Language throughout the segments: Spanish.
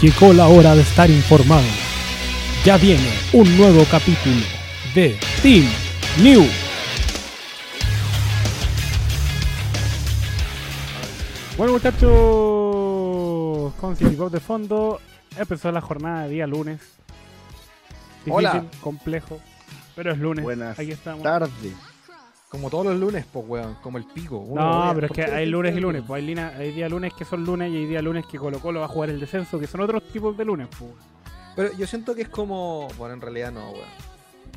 Llegó la hora de estar informado. Ya viene un nuevo capítulo de Team New. Bueno muchachos, con City Pop de fondo, empezó la jornada de día lunes. Difícil, Hola. complejo, pero es lunes. Buenas Aquí estamos. tardes. Como todos los lunes, pues, weón. Como el pico. Uno No, pero es ¿por que hay el lunes y lunes. Pues hay, lina- hay días lunes que son lunes y hay días lunes que Colo Colo va a jugar el descenso, que son otros tipos de lunes. Pues. Pero yo siento que es como. Bueno, en realidad no, weón.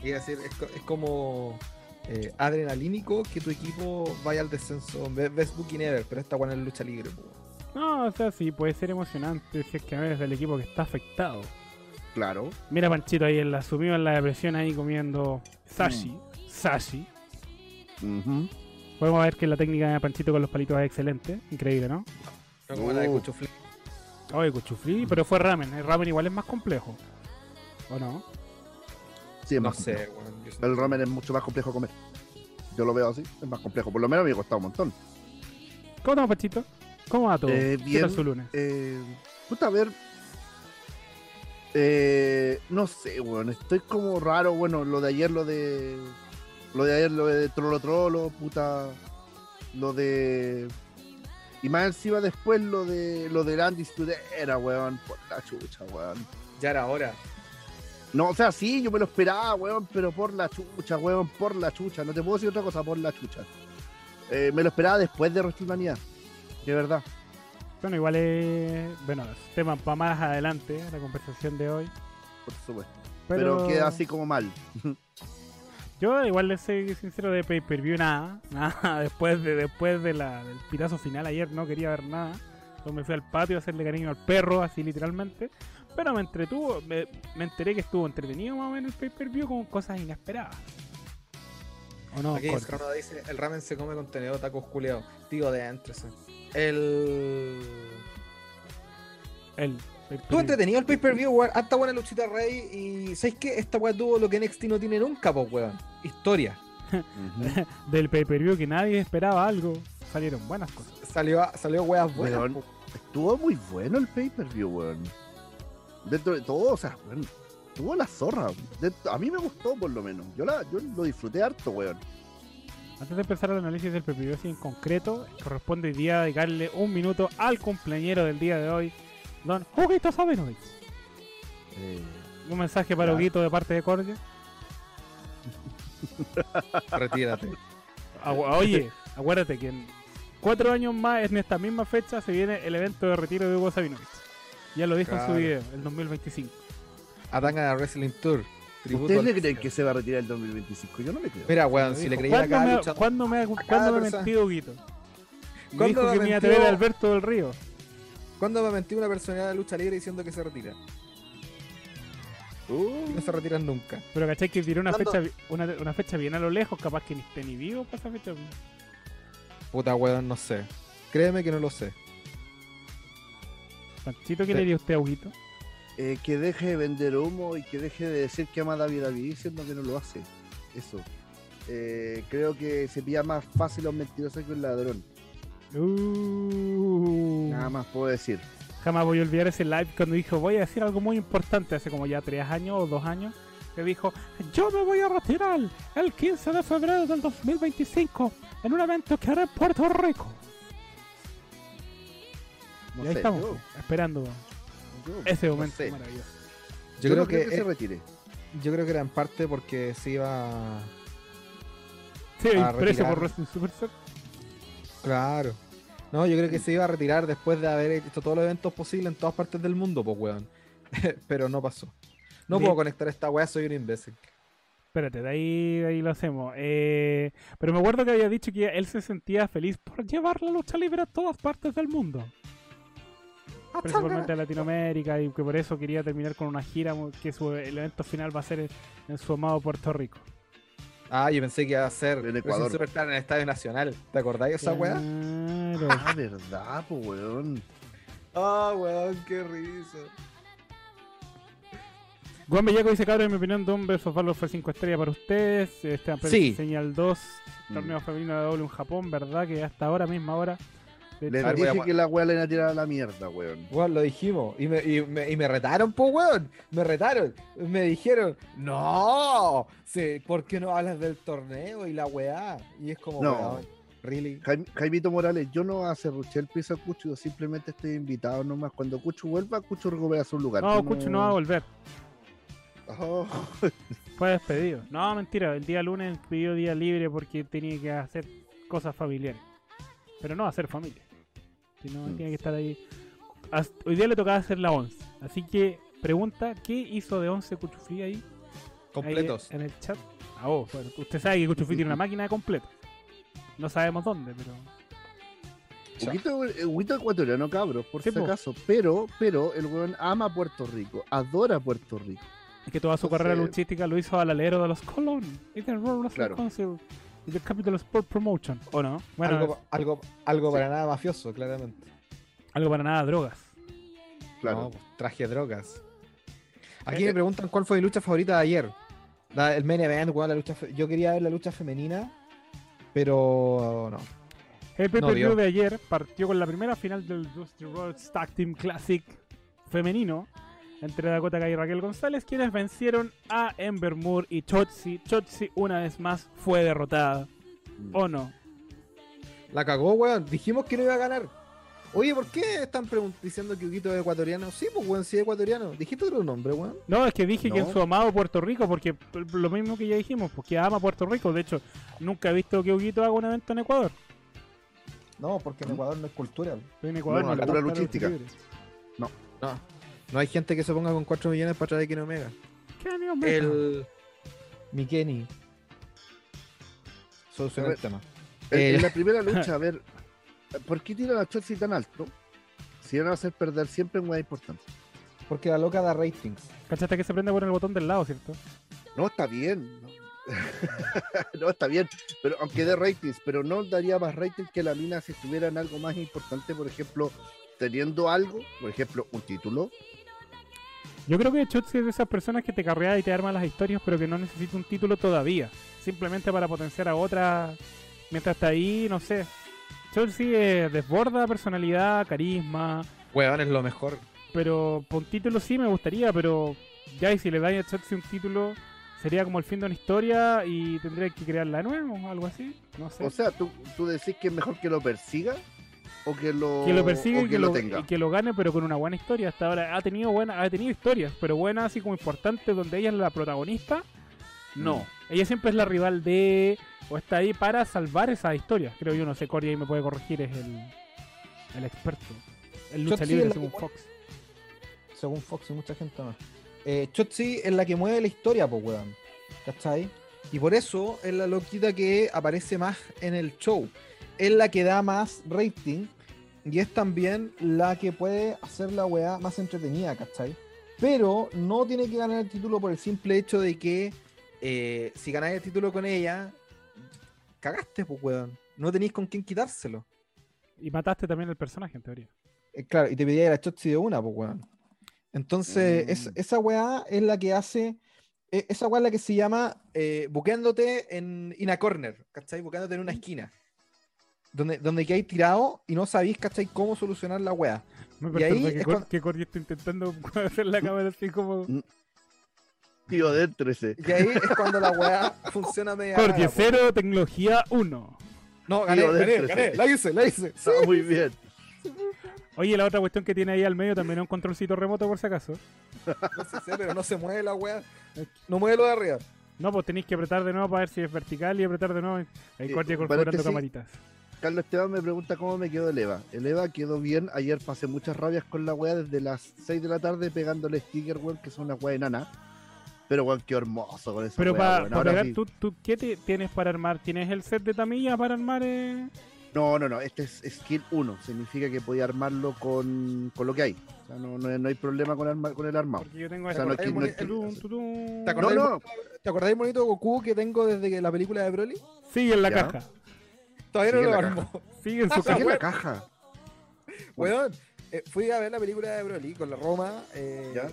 A decir, es, co- es como. eh, adrenalínico que tu equipo vaya al descenso. Be- Best Booking Ever, pero esta weón es lucha libre, pues, weón. No, o sea, sí, puede ser emocionante si es que eres del equipo que está afectado. Claro. Mira Panchito ahí en la sumido en la depresión ahí comiendo sashi. Mm. Sashi. Ujú. Podemos ver que la técnica de Panchito con los palitos es excelente. Increíble, ¿no? No como la de Uh. Cuchuflí. Oye, cuchuflí, pero fue ramen. El ramen igual es más complejo. ¿O no? Sí, es No más sé, siento El ramen es mucho más complejo de comer. Yo lo veo así, es más complejo. Por lo menos me ha costado un montón. ¿Cómo estamos, Panchito? ¿Cómo va todo? Eh, ¿Qué bien. tal su lunes? Eh, puta, a ver. Eh, no sé, weón. Estoy como raro. Bueno, lo de ayer, lo de. Lo de ayer, lo de Trollo Trollo, puta. Lo de. Y más encima después lo de. Lo del Andy Studera, weón. Por la chucha, weón. Ya era hora. No, o sea, sí, yo me lo esperaba, weón, pero por la chucha, weón, por la chucha. No te puedo decir otra cosa, por la chucha. Eh, me lo esperaba después de WrestleMania. De verdad. Bueno, igual es. Bueno, es tema para más adelante, la conversación de hoy. Por supuesto. Pero, Pero, queda así como mal. Yo igual le soy sincero de pay per view nada. Nada. Después, de, después de la, del pitazo final ayer no quería ver nada. Entonces me fui al patio a hacerle cariño al perro, así literalmente. Pero me entretuvo, me, me enteré que estuvo entretenido más o menos el pay per view con cosas inesperadas. ¿O no? Aquí dice: el ramen se come con tenedor tacos culeados. Tío, adéntrese. El. El pay per Tú view. entretenido el pay-per-view, weón. Hasta buena luchita rey. Y ¿sabes qué? Esta weá tuvo lo que NXT no tiene nunca, pues, weón. Historia. Del pay per view que nadie esperaba algo. Salieron buenas cosas. Salió, salió weas buenas. Weón. Estuvo muy bueno el pay-per-view, weón. Dentro de todo, o sea, weón, tuvo la zorra. Dentro- a mí me gustó, por lo menos. Yo, la, yo lo disfruté harto, weón. Antes de empezar el análisis del pay per view así en concreto, corresponde hoy día dedicarle un minuto al cumpleañero del día de hoy, don Huguito Sabinovich. Eh, Un mensaje para. Huguito de parte de Cordia. Retírate. Oye, acuérdate que en cuatro años más, en esta misma fecha, se viene el evento de retiro de Hugo Sabinovich. Ya lo dijo en su Claro. video, el 2025. Atanga Wrestling Tour. ¿Ustedes le creen que se va a retirar el 2025? Yo no le creo. Mira, weón, si le ¿Cuándo cada me, luchador- ¿cuándo me, cada ¿cuándo me persona- mentido Huguito? Me ¿Cuándo dijo que me me iba a traer Alberto del Río. ¿Cuándo va a mentir una personalidad de lucha libre diciendo que se retira? Uh, No se retiran nunca. Pero cachai que tiró una ¿Cuándo? fecha, una, una fecha bien a lo lejos, capaz que ni esté ni vivo para esa fecha. Puta, weón, no sé. Créeme que no lo sé. Panchito, ¿qué Sí. le diría usted a Huguito? eh, que deje de vender humo y que deje de decir que ama a David David diciendo que no lo hace. Eso. Eh, creo que se pilla más fácil a un mentiroso que un ladrón. Uh, Nada más puedo decir. Jamás voy a olvidar ese live cuando dijo, voy a decir algo muy importante, hace como ya tres años o dos años, que dijo, yo me voy a retirar el 15 de febrero del 2025 en un evento que haré en Puerto Rico. No y ahí sé, estamos, yo- esperando yo ese no momento sé. maravilloso. Yo, Yo creo no que, se eh, retire. yo creo que era en parte porque se iba. Sí, A preso por Wrestling Superstar. Claro. No, yo creo que se iba a retirar después de haber hecho todos los eventos posibles en todas partes del mundo, pues weón. Pero no pasó. No puedo conectar esta weá, soy un imbécil. Espérate, de ahí, de ahí lo hacemos. Eh, pero me acuerdo que había dicho que él se sentía feliz por llevar la lucha libre a todas partes del mundo. Principalmente a Latinoamérica y que por eso quería terminar con una gira que su, el evento final va a ser en, en su amado Puerto Rico. Ah, yo pensé que iba a ser En Ecuador. Superstar en el Estadio Nacional. ¿Te acordáis de esa weá? Claro. Ah, verdad, pues, weón. Ah, weón, qué risa. Juan Bellaco dice, cabrón, en mi opinión, Don vs. Valor fue 5 estrellas para ustedes. Esteban Pérez Sí. señal 2, Mm. torneo femenino de doble en Japón, ¿verdad? Que hasta ahora, misma hora, Les dije que la weá le iba a tirar a la mierda, weón. Weón, lo dijimos. Y me, y me, y me retaron, po, weón. Me retaron. Me dijeron, no, sí, ¿por qué no hablas del torneo y la weá? Y es como, No. weón, really. Jaime- Jaimito Morales, yo no acerruché el piso a Cucho, yo simplemente estoy invitado nomás. Cuando Cucho vuelva, Cucho recupera su lugar. no, Cucho no va a volver. Oh, Fue despedido. No, mentira. El día lunes pidió día libre porque tenía que hacer cosas familiares. Pero no hacer familia. Sino Mm. tiene que estar ahí. Haz- Hoy día le tocaba hacer la 11. Así que pregunta, ¿qué hizo de 11 Cuchufrí ahí? Ahí Completos. en el chat. Ah, oh, bueno, usted sabe que Cuchufrí tiene una máquina de completos. No sabemos dónde, pero... Huguito eh, Huguito ecuatoriano, cabros, por si acaso. Pero, pero el weón ama Puerto Rico, adora Puerto Rico. Es que toda su Entonces- carrera luchística lo hizo al alero de los Colón. Y del Wrestling Claro. Council. Y del Capital Sport Promotion. ¿O no? Bueno, algo, algo, algo Sí. para nada mafioso, claramente. algo para nada, drogas. Claro. No, pues, traje drogas. Aquí Eh, me eh. preguntan cuál fue mi lucha favorita de ayer. La- el main event, weón, la lucha fe- Yo quería ver la lucha femenina, pero no. El pay No per view dio. de ayer partió con la primera final del Dusty Rhodes Tag Team Classic femenino entre Dakota Kai y Raquel González, quienes vencieron a Ember Moore y Chotzi. Chotzi una vez más fue derrotada. Mm. ¿O no? La cagó, weón. Dijimos que no iba a ganar. Oye, ¿por qué están diciendo que Huguito es ecuatoriano? Sí, pues, weón, sí es ecuatoriano. Dijiste otro nombre, weón. No, es que dije que No. en su amado Puerto Rico, porque lo mismo que ya dijimos, porque ama Puerto Rico. De hecho, nunca he visto que Huguito haga un evento en Ecuador. No, porque en Ecuador no es cultural. Pero en Ecuador Bueno, no le cultura luchística. libre. No. No hay gente que se ponga con 4 millones para traer de Kenny Omega. ¿Qué amigo mío? El. Mi Kenny. Soluciona A el tema. En, Eh, en la primera lucha, a ver, ¿por qué tiran a Chelsea tan alto? Si van a hacer perder siempre en weá importante. Porque la loca da ratings. ¿Cachaste que se prende por el botón del lado, cierto? No, está bien. No, No, está bien. Pero aunque dé ratings, pero no daría más ratings que la mina si estuviera en algo más importante, por ejemplo, teniendo algo, por ejemplo, un título. Yo creo que Chotzi es de esas personas que te carrea y te arma las historias, pero que no necesita un título todavía. Simplemente para potenciar a otra. Mientras está ahí, no sé. Chotzi eh, desborda personalidad, carisma. Weón, es lo mejor. Pero por un título sí me gustaría, pero ya y si le dan a Chotzi un título, sería como el fin de una historia y tendría que crearla de nuevo, algo así. No sé. O sea, ¿tú, tú decís que es mejor que lo persiga o que lo, que lo persigue o y que lo, tenga. y que lo gane, pero con una buena historia. Hasta ahora ha tenido buena, ha tenido historias, pero buenas así como importantes, donde ella es la protagonista. No, Mm. ella siempre es la rival de o está ahí para salvar esas historias. Creo yo, no sé, Cory ahí me puede corregir, es el, el experto. El lucha Chotzi libre según Fox. Según Fox y mucha gente más. Eh, Chotzi es la que mueve la historia, pues, weón. ¿Cachai? Y por eso es la loquita que aparece más en el show. Es la que da más rating. Y es también la que puede hacer la weá más entretenida, ¿cachai? Pero no tiene que ganar el título por el simple hecho de que eh, si ganáis el título con ella, cagaste, pues, weón. No tenéis con quién quitárselo. Y mataste también el personaje, en teoría. Eh, claro, y te pedía la Chotzi de una, pues, weón. Entonces, es- Mm. esa weá es la que hace. e- Esa weá es la que se llama eh, buqueándote en in a corner, ¿cachai? Buqueándote en una esquina. Donde, donde que hay tirado y no sabéis, ¿cachai? Cómo solucionar la weá. Me Y ahí que, es cuando- que está intentando hacer la cámara así como. Tío, adéntrese. Y ahí es cuando la weá funciona media. Cordy rara, po. cero, tecnología 1. No, gané, Tío, gané, déntrese. gané. La hice, la hice. Sí. Ah, muy bien. Oye, la otra cuestión que tiene ahí al medio también es un controlcito remoto, por si acaso. No sé, sé, pero no se mueve la weá. No mueve lo de arriba. No, pues tenéis que apretar de nuevo para ver si es vertical y apretar de nuevo. Ahí Sí, Cordy paréntesis. incorporando camaritas. Carlos Esteban me pregunta cómo me quedó el EVA. El EVA quedó bien. Ayer pasé muchas rabias con la weá desde las 6 de la tarde pegándole sticker, weón, que son una weá enana. Pero weón, qué hermoso con esa Pero weá, para pegar, sí. ¿tú, tú, ¿qué te- tienes para armar? ¿Tienes el set de tamilla para armar? Eh? No, no, no. Este es skill 1. Significa que podía armarlo con, con lo que hay. O sea, no, no, no hay problema con, arma- con el armado. Porque yo tengo O sea, este. no. ¿Te acordás, no. ¿Te acordás del monito Goku que tengo desde que la película de Broly? Sigue en la Ya. caja. Todavía Sigue no lo armo. Sigue en su caja. la caja. Weón, eh, fui a ver la película de Broly con la Roma eh, Ya.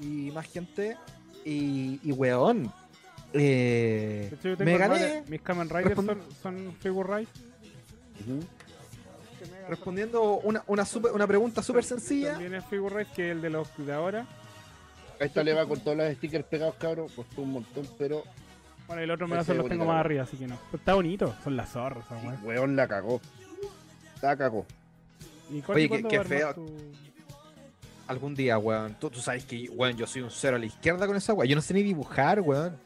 y más gente. Y, y weón, eh, De hecho, yo tengo me gané. Mis Kamen Riders son, son figure rise. Ujú. respondiendo una, una, super- una pregunta súper sencilla. También es Figure Race que el de los de ahora. Esta le va con todos los stickers pegados, cabrón. Costó un montón, pero Bueno, el otro me Ese los tengo más weón. arriba, así que no. Pero está bonito, son las zorras, sí, weá. weón la cagó. La cagó. ¿Y Connie, Oye, qué- feo. tu- Algún día, weón. Tú, tú sabes que, weón, yo soy un cero a la izquierda con esa weón. Yo no sé ni dibujar, weón.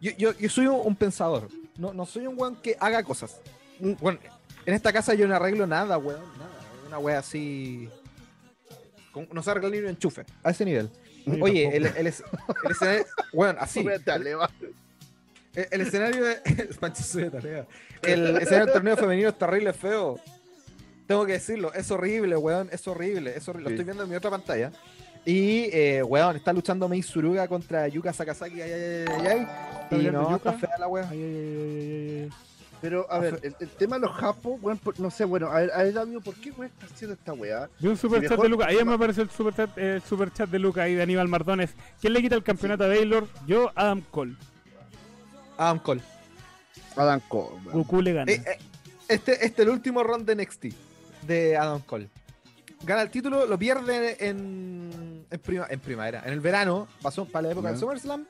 Yo, yo, yo soy un, un pensador. No, no soy un weón que haga cosas. Bueno, en esta casa yo no arreglo nada, weón. Nada. Una weá así. con- No se arregla ni un enchufe. A ese nivel. Oye, tampoco. el, el, es- el escenario. Weón, así. Va. El, el escenario de. Tarea. El escenario del torneo femenino es terrible, feo. Tengo que decirlo, es horrible, weón. Es horrible. Es horrible. Lo Sí. estoy viendo en mi otra pantalla. Y, eh, weón, está luchando Mei Suruga contra Yuka Sakazaki. Ay, ay, ay, ay, ay. Y no, Yuka? está fea la weón. Ay, ay, ay, ay, ay, ay. Pero, a ver, el, el tema de los japos, weón, por- no sé, bueno, a ver, a ver, amigo, ¿por qué weón está haciendo esta weá? Vi un super Si chat mejor- de Luca. Ayer me apareció el super chat, el super chat de Luca y de Aníbal Mardones. ¿Quién le quita el campeonato a Baylor? Yo, Adam Cole. Adam Cole. Adam Cole, weón. Goku le gana. Eh, eh, este, este es el último round de NXT de Adam Cole. Gana el título, lo pierde en, en, prima- en primavera. En el verano, pasó para la época del Ya. SummerSlam.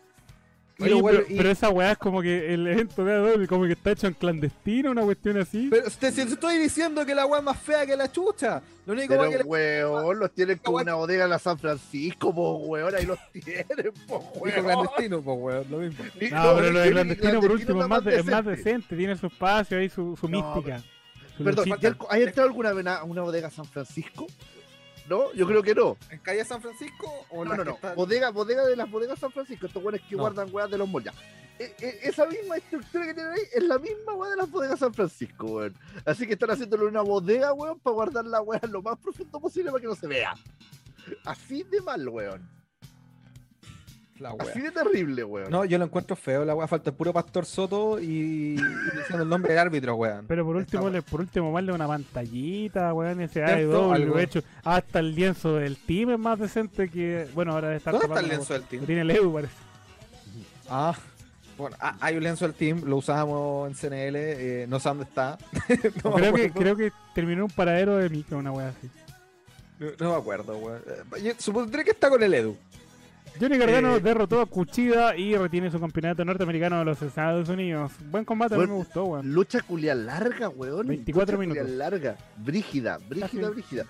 Oye, pero, y- pero esa weá es como que el evento de AEW como que está hecho en clandestino, una cuestión así. Pero te, te estoy diciendo que la weá es más fea que la chucha. Lo único Pero, que weón, los tienen como una bodega en la San Francisco, po, weón, ahí los tienen, po, dijo weón. clandestino, pues weón, lo mismo. Y- no, pero lo de clandestino por último es más, de- es más decente. tiene su espacio ahí, su, su No, mística. su Perdón, luchita. ¿ya ¿hay entrado alguna vez a una bodega San Francisco? ¿No? Yo creo que no. ¿En calle San Francisco o No, no, no. Bodega, bodega de las bodegas San Francisco, estos weones que No. guardan weas de los moldes. E- e- esa misma estructura que tienen ahí es la misma wea de las bodegas San Francisco, weón. Así que están haciéndole una bodega, weón, para guardar la wea lo más profundo posible para que no se vea. Así de mal, weón. La weá. Así de terrible, weón. No, yo lo encuentro feo, la weá. Falta el puro Pastor Soto y, y diciendo el nombre del árbitro, weón. Pero por último, le, por último, más una pantallita, weón, ese. AEW hecho. Hasta el lienzo del team es más decente que. Bueno, ahora de estar ¿Dónde está el lienzo del team? tiene el Edu, parece. Ah, bueno, ah, hay un lienzo del team, lo usábamos en CNL, eh, no sé dónde está. no, creo, que, creo que terminó en un paradero de micro, una wea así. No, no me acuerdo, weón. Eh, supondré que está con el Edu. Johnny Gargano Eh, derrotó a Cuchida y retiene su campeonato norteamericano de los Estados Unidos. Buen combate, a mí me gustó, weón. Lucha culia larga, weón. 24 Lucha minutos. larga. Brígida, brígida, brígida.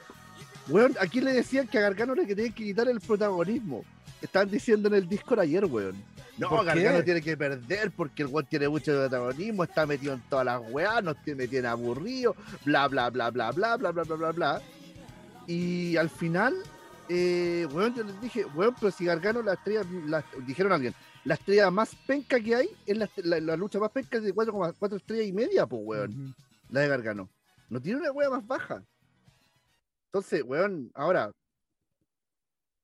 Weón, aquí le decían que a Gargano le tenían que quitar el protagonismo. Estaban diciendo en el Discord ayer, weón. No. Gargano tiene que perder porque el weón tiene mucho protagonismo, está metido en todas las weas, nos tiene, tiene aburrido, bla, bla, bla, bla, bla, bla, bla, bla, bla, bla. Y al final, eh, weón, yo les dije, weón, pero si Gargano la estrella, la- dijeron alguien, la estrella más penca que hay es la, la- la lucha más penca es de 4,4 estrellas y media, pues, weón la de Gargano. No tiene una wea más baja. Entonces, weón, ahora,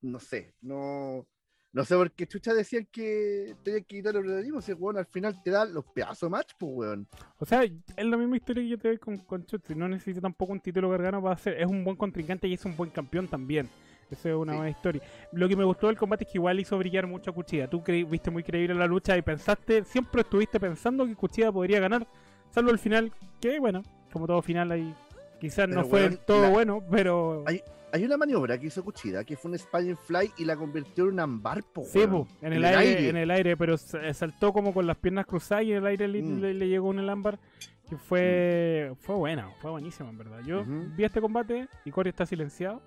no sé, no, no sé por qué chucha decían que tenía que quitar el protagonismo, si weón al final te da los pedazos de match, pues weón. O sea, es la misma historia que yo te doy con, con Chutzi. No necesita tampoco un título Gargano para hacer. Es un buen contrincante y es un buen campeón también. Esa es una Sí. buena historia. Lo que me gustó del combate es que igual hizo brillar mucho a Cuchilla. Tú viste muy creíble la lucha y pensaste, siempre estuviste pensando que Cuchilla podría ganar, salvo el final, que bueno, como todo final ahí, quizás no Pero, fue weón, del todo la- bueno, pero Hay- Hay una maniobra que hizo Cuchida, que fue un Spine Fly y la convirtió en un ambar, po, sí, po, en el, aire, en el aire, pero sa- saltó como con las piernas cruzadas y en el aire le, Mm. le- le llegó un elámbar que fue fue buena, fue buenísimo en verdad. Yo Ujú. vi este combate y Corey está silenciado.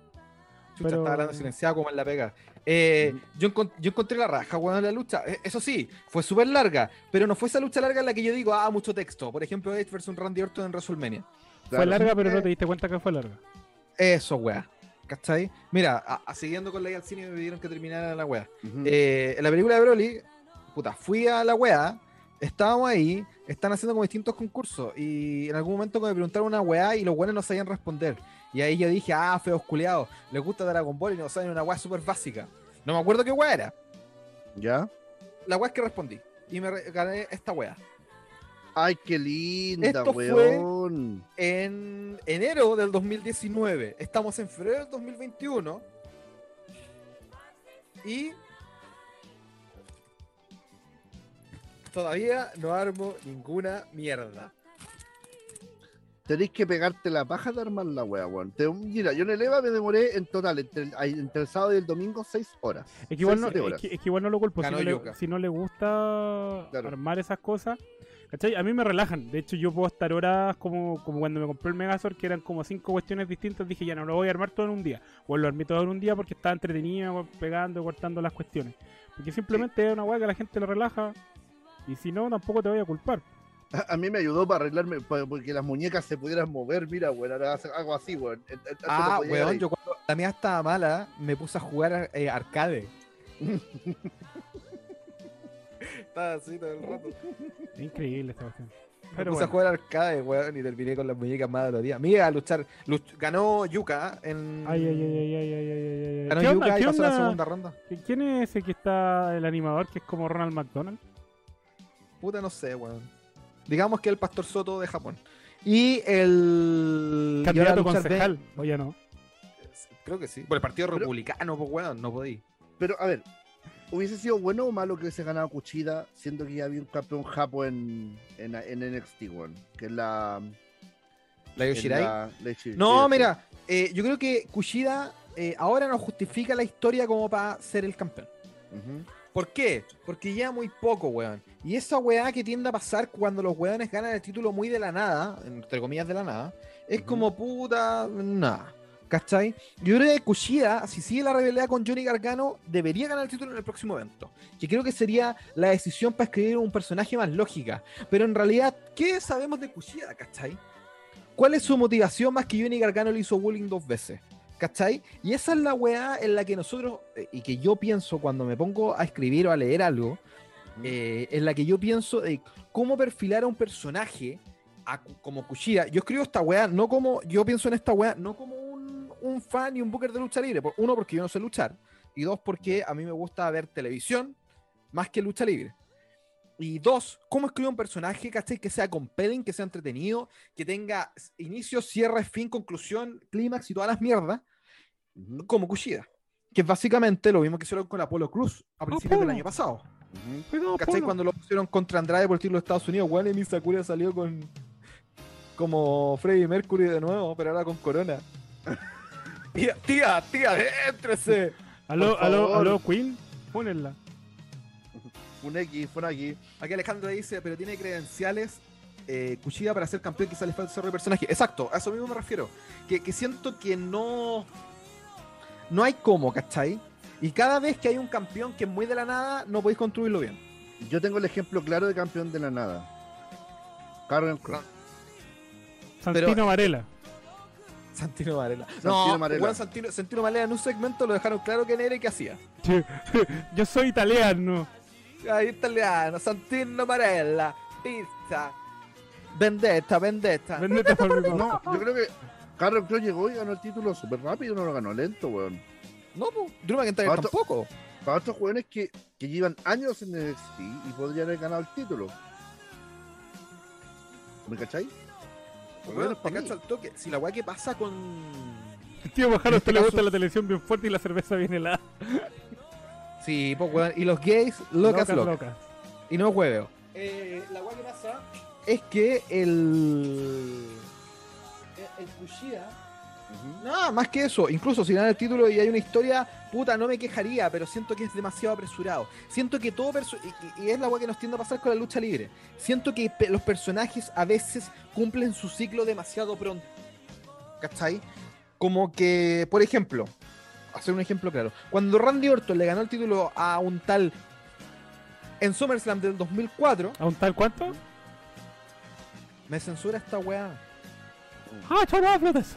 Chucha, Pero- está hablando silenciado como en la pega. Eh, yo, yo encontré la raja, weón, en la lucha. Eh, Eso sí, fue súper larga, pero no fue esa lucha larga en la que yo digo, ah, mucho texto. Por ejemplo, Edge versus Randy Orton en WrestleMania. fue Claro. larga, pero no Eh, te diste cuenta que fue larga. Eso, weá. ¿Cachai? Mira, a- a- siguiendo con la idea al cine me pidieron que terminara la weá. Eh, en la película de Broly, puta, fui a la weá, estábamos ahí, están haciendo como distintos concursos y en algún momento me preguntaron una weá y los weones no sabían responder. Y ahí yo dije, ah, feos culiados, les gusta Dragon Ball y no saben una weá súper básica. No me acuerdo qué weá era. ¿Ya? La weá es que respondí y me gané esta weá. Ay, qué linda, Esto fue- weón. En enero del 2019, estamos en febrero del 2021 y todavía no armo ninguna mierda. Tenéis que pegarte la paja de armar la wea, weón. Te- mira, yo en el EVA me demoré en total, entre el, entre el sábado y el domingo, seis horas. Es que, igual no, es, horas. que, es que igual no lo culpo. Si no, le, si no le gusta Claro. armar esas cosas, ¿cachai? A mí me relajan. De hecho, yo puedo estar horas como, como cuando me compré el Megazord, que eran como cinco cuestiones distintas. Dije, ya no lo voy a armar todo en un día. O lo armé todo en un día porque estaba entretenido, pegando, cortando las cuestiones. Porque simplemente es una weá que a la gente le relaja. Y si no, tampoco te voy a culpar. A, a, mí me ayudó para arreglarme, para, porque las muñecas se pudieran mover. Mira, weón, ahora hago así, weón. Ah, no weón, yo cuando la mía estaba mala, me puse a jugar eh, arcade. estaba así todo el rato. Increíble esta cuestión. Me puse a jugar arcade, weón, y terminé con las muñecas más doloridas. Mira, a luchar. Ganó Yuka en. Ay, ay, ay, ay, ay, ay, ay. Ganó ¿Qué onda? Yuka y pasó onda? la segunda ronda. ¿Quién es ese que está el animador que es como Ronald McDonald? Puta, no sé, weón. Digamos que el Pastor Soto de Japón. Y el. y Candidato luchar concejal. O ya no. Creo que sí. Por el Partido Pero- Republicano, pues, weón, no podí. Pero, a ver, ¿hubiese sido bueno o malo que hubiese ganado Kuchida, siendo que ya había un campeón japo en, en, en NXT, weón? Que es la... La Yoshirai. la- la Yoshi- No, mira, eh, yo creo que Kushida eh, ahora no justifica la historia como para ser el campeón. Ujú. ¿Por qué? Porque ya muy poco, weón. Y esa weá que tiende a pasar cuando los weones ganan el título muy de la nada, entre comillas de la nada, es como puta, nada. ¿Cachai? Yo creo que Kushida, si sigue la rivalidad con Johnny Gargano, debería ganar el título en el próximo evento. Que creo que sería la decisión para escribir un personaje más lógica. Pero en realidad, ¿qué sabemos de Kushida, cachai? ¿Cuál es su motivación más que Johnny Gargano le hizo bullying dos veces? ¿Cachai? Y esa es la weá en la que nosotros, eh, y que yo pienso cuando me pongo a escribir o a leer algo, eh, en la que yo pienso de cómo perfilar a un personaje a como Kushida. Yo escribo esta weá, no como, yo pienso en esta weá, no como un, un fan y un booker de lucha libre. Uno, porque yo no sé luchar. Y dos, porque a mí me gusta ver televisión más que lucha libre. Y dos, ¿cómo escribo un personaje, ¿cachai? Que sea compelling, que sea entretenido, que tenga inicio, cierre, fin, conclusión, clímax y todas las mierdas, Como Kushida. Que es básicamente lo mismo que hicieron con Apolo Cruz a principios del año pasado. ujú. Cuidado, ¿Cachai? Cuando lo pusieron contra Andrade por el título de Estados Unidos, y Sakura salió con. como Freddie Mercury de nuevo, pero ahora con Corona. tía, tía, tía. Aló, aló, aló, Queen. Pónenla. Un X, fue aquí. Aquí Alejandro dice, pero tiene credenciales. Eh, Kushida para ser campeón quizá le falta desarrollo de personaje. Exacto, a eso mismo me refiero. Que, que siento que no. No hay cómo, ¿cachai? Y cada vez que hay un campeón que es muy de la nada, no podéis construirlo bien. Yo tengo el ejemplo claro de campeón de la nada. Carmen Cross. Santino Pero- Varela. Santino Varela. Santino no, Varela. weón, Santino, Santino Varela en un segmento lo dejaron claro quién era y qué hacía. Yo soy italiano. Ahí italiano, Santino Varela, pizza, vendetta, vendetta. Vendetta por mi No, yo creo que Carmen Cross llegó y ganó el título súper rápido, no lo ganó lento, weón. No, pues, Drew McIntyre Otro- tampoco. Para otros jóvenes que, que llevan años en NXT y podrían haber ganado el título. ¿Me Weón, menos te para cacho al toque. Si la weá que pasa con. El tío Bajaro este usted le gusta la televisión bien fuerte y la cerveza bien helada. Sí, pues weón. Y los gays, locas, locas. locas. Y no hueveo. Eh, la weá que pasa es que el. Kushida Ujú. Nada, más que eso. Incluso si gana el título y hay una historia, puta, no me quejaría, pero siento que es demasiado apresurado. Siento que todo y, y- y es la weá que nos tiende a pasar con la lucha libre. Siento que pe- los personajes a veces cumplen su ciclo demasiado pronto. ¿Cachai? Como que, por ejemplo, hacer un ejemplo claro. Cuando Randy Orton le ganó el título a un tal en SummerSlam del 2004, ¿A un tal cuánto? me censura esta weá. Ah, yo no hablo de eso.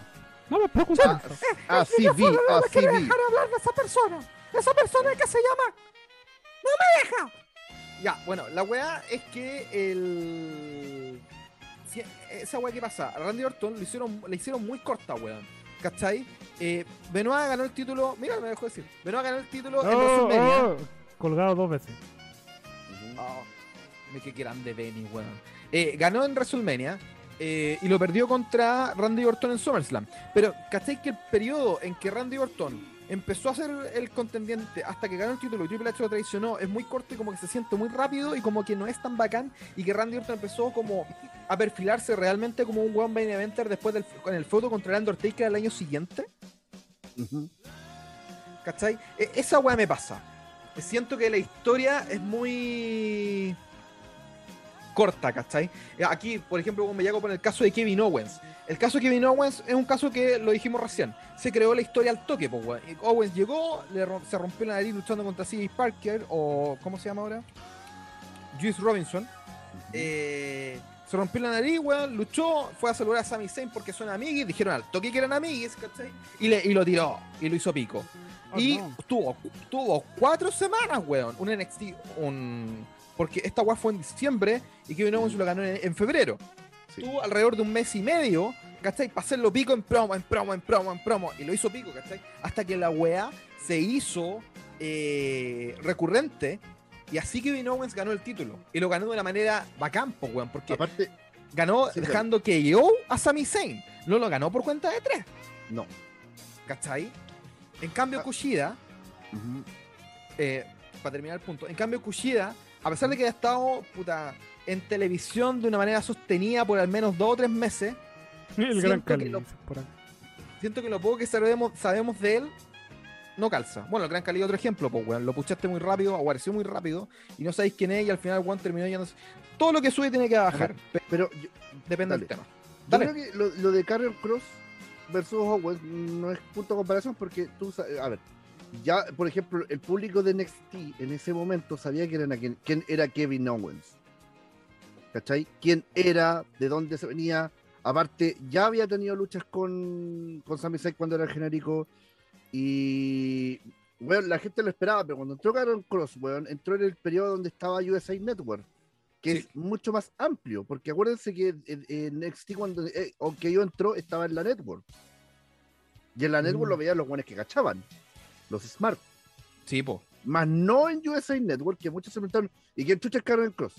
No me preocupes. Ah, Así vi, así vi. hablar de esa persona. Esa persona que se llama. ¡No me deja! Ya, bueno, la weá es que el. si- esa weá que pasa, a Randy Orton le hicieron, le hicieron muy corta, weón. ¿Cachai? Eh, Benoit ganó el título. Mira, me dejó decir. Benoit ganó el título en Oh, WrestleMania. oh, colgado dos veces. Oh, me que grande Benny, weón. Eh, ganó en WrestleMania eh, y lo perdió contra Randy Orton en SummerSlam. Pero, ¿cachai que el periodo en que Randy Orton empezó a ser el contendiente hasta que ganó el título y Triple H lo traicionó, es muy corto y como que se siente muy rápido y como que no es tan bacán y que Randy Orton empezó como a perfilarse realmente como un buen main eventer después del con el feudo contra el Undertaker el año siguiente. Ujú. ¿Cachai? E- esa weá me pasa. Siento que la historia es muy corta, ¿cachai? Eh, Aquí, por ejemplo, me llego con el caso de Kevin Owens. El caso de Kevin Owens es un caso que lo dijimos recién. Se creó la historia al toque, pues, weón. Owens llegó, le rom- se rompió la nariz luchando contra C.J. Parker, o ¿cómo se llama ahora? Juice Robinson. Eh, se rompió la nariz, weón, luchó, fue a saludar a Sami Zayn porque son amiguis, dijeron al toque que eran amiguis, ¿cachai? Y, le, y lo tiró, y lo hizo pico. Oh, y no. tuvo, tuvo cuatro semanas, weón, un NXT, un... Porque esta weá fue en diciembre y Kevin Owens lo ganó en, en febrero. Sí. Tuvo alrededor de un mes y medio, ¿cachai? Para hacerlo pico en promo, en promo, en promo, en promo. Y lo hizo pico, ¿cachai? Hasta que la weá se hizo eh, recurrente. Y así Kevin Owens ganó el título. Y lo ganó de una manera bacán, po, weón. Porque Aparte, ganó Sí, dejando que yo a Sami Zayn. No lo ganó por cuenta de tres, no. ¿cachai? En cambio, Ah. Kushida, eh, para terminar el punto, en cambio, Kushida, a pesar de que ha estado puta, en televisión de una manera sostenida por al menos dos o tres meses, El gran siento que Cali, lo- dicen por acá. siento que lo poco que sabemos, sabemos de él no calza. Bueno, el Gran Cali otro ejemplo, pues, weón. Lo puchaste muy rápido, apareció muy rápido y no sabéis quién es y al final, weón, terminó yéndose. Todo lo que sube tiene que bajar. pe- Pero yo, Depende dale. del tema. yo creo que lo, lo de Carrion Cross versus Owens no es punto de comparación porque tú sabes, a ver, ya, por ejemplo, el público de NXT en ese momento sabía quién era, quién, era Kevin Owens. ¿Cachai? ¿Quién era? ¿De dónde se venía? Aparte, ya había tenido luchas con, con Sami Zayn cuando era el genérico. Y, bueno, la gente lo esperaba, pero cuando entró Carrion Cross, weón, entró en el periodo donde estaba USA Network, que Sí. es mucho más amplio, porque acuérdense que en, en NXT, cuando, eh, aunque yo entró, estaba en la Network. Y en la Network Mm. lo veían los buenos que cachaban, los Smart. Sí, po. Más no en USA Network, que muchos se preguntaron, ¿y quién chucha es Carrion Cross?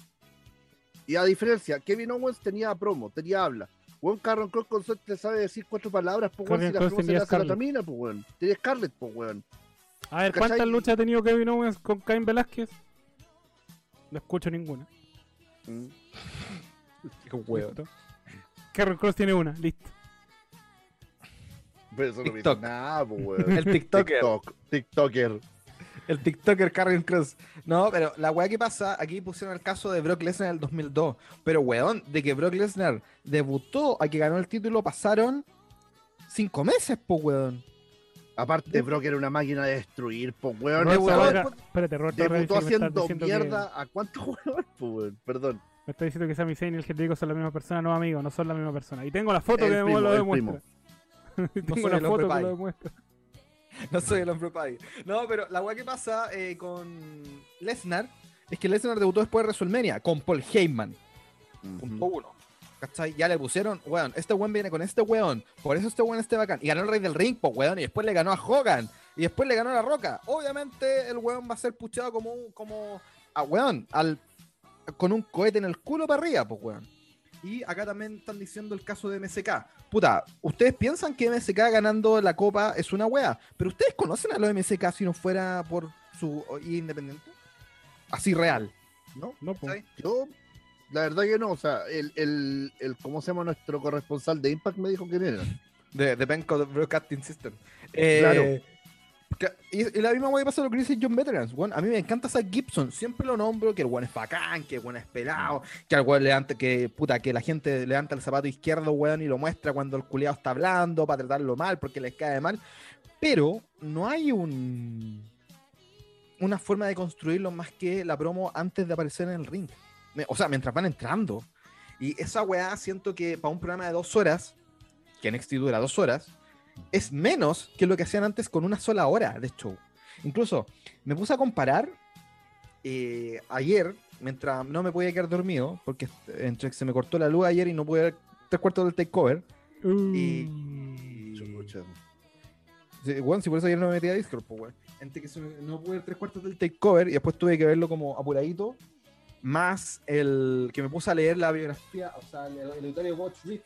Y a diferencia, Kevin Owens tenía promo, tenía habla. Weón, Carrion Cross con suerte sabe decir cuatro palabras, pues weón, si la promo se tenía le hace la tamina, pues weón. Tenía Scarlett, pues weón. A ver, ¿Cachai? ¿cuántas luchas ha tenido Kevin Owens con Cain Velázquez? No escucho ninguna. Qué weón. Listo. Carrion Cross tiene una, listo. Pero eso no me dice TikTok. nada, pues weón. El TikToker. TikTok, TikToker. El TikToker Carrion Cross. No, pero la weá que pasa, aquí pusieron el caso de Brock Lesnar en el 2002. Pero weón, de que Brock Lesnar debutó a que ganó el título pasaron cinco meses, po weón. Aparte, Brock era una máquina de destruir, pues weón. Debutó Torres- después- Espérate, Robert Debutó me haciendo mierda a cuántos weón, pues weón. Perdón. Me está diciendo que Sami Zayn y el Genérico son la misma persona, no amigos, no son la misma persona. Y tengo la foto El que primo, lo el demuestra. tengo foto que lo demuestra. No soy el hombre pay. No, pero la weá que pasa eh, con Lesnar es que Lesnar debutó después de WrestleMania con Paul Heyman. Punto uno. ¿Cachai? Ya le pusieron, weón, este weón viene con este weón, por eso este weón esté bacán. Y ganó el Rey del Ring, pues weón, y después le ganó a Hogan, y después le ganó a La Roca. Obviamente el weón va a ser puchado como un, como, a weón, al, con un cohete en el culo para arriba, pues weón. Y acá también están diciendo el caso de MSK. Puta, ustedes piensan que MSK ganando la copa es una wea, pero ustedes conocen a los MSK si no fuera por su independiente. Así real, ¿no? No. ¿Cachai? Yo, la verdad que no, o sea, el, el, el ¿cómo se llama nuestro corresponsal de Impact me dijo quién era. de, de Benco Broadcasting System. Eh, Claro. Y, la misma wey pasa lo que dice John Veterans. weón. a mí me encanta Zach Gibson. Siempre lo nombro que el weón es bacán, que el weón es pelado, que al weón levanta, que puta, que la gente levanta el zapato izquierdo, weón, y lo muestra cuando el culiado está hablando para tratarlo mal porque les cae mal. Pero no hay un una forma de construirlo más que la promo antes de aparecer en el ring. O sea, mientras van entrando. Y esa weá siento que para un programa de dos horas, que NXT dura dos horas, es menos que lo que hacían antes con una sola hora de show. Incluso me puse a comparar eh, ayer, mientras no me podía quedar dormido, porque entre que se me cortó la luz ayer y no pude ver tres cuartos del takeover. Uh, Y. Weón, si por eso ayer no me metí a Discord, pues, weón. Entre que se me- no pude ver tres cuartos del takeover y después tuve que verlo como apuradito, más el que me puse a leer la biografía, o sea, el, el de Watch Reed.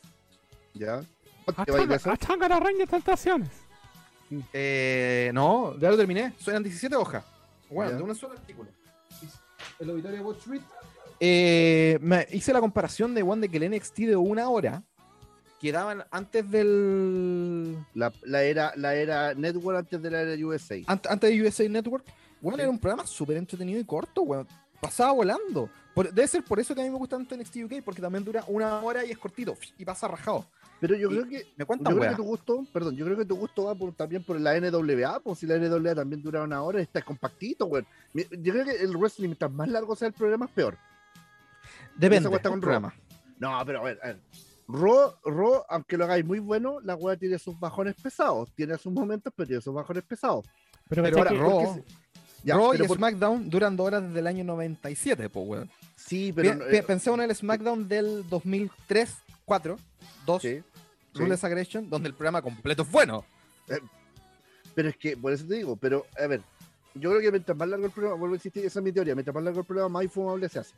¿Ya? Raña Tentaciones. Eh, no, ya lo terminé. Eran 17 hojas. Bueno, de un solo artículo. El auditorio de Wall Street. Eh, me hice la comparación de One de que el NXT de una hora quedaban antes del. La, la era, la era Network antes de la era USA. ant- antes de USA Network. Bueno, Sí. era un programa súper entretenido y corto, weón. Pasaba volando. Por- debe ser por eso que a mí me gusta tanto NXT UK, porque también dura una hora y es cortito. Y pasa rajado. Pero yo Y creo que Me yo cuentan, creo weón. que tu gusto, perdón, yo creo que tu gusto va por, también por la NWA, pues si la NWA también dura una hora, está compactito, güey. Mi- Yo creo que el wrestling, mientras más largo sea el programa, es peor. Depende. cuesta con programa. No, pero a ver, a ver. Raw, Raw, aunque lo hagáis muy bueno, la weá tiene sus bajones pesados. Tiene sus momentos, pero tiene sus bajones pesados. Pero, Pero ¿cachai ahora que- se- Ya, pero y por- SmackDown duran dos horas desde el año 97, pues, weón. Sí, pero. Pi- eh, pi- Pensemos en el SmackDown del 2003, 4, 2, sí, sí. Rules Aggression, donde el programa completo es bueno. Pero es que, por eso te digo, pero, a ver, yo creo que mientras más largo el programa, vuelvo a insistir, esa es mi teoría, mientras más largo el programa, más infumable se hace.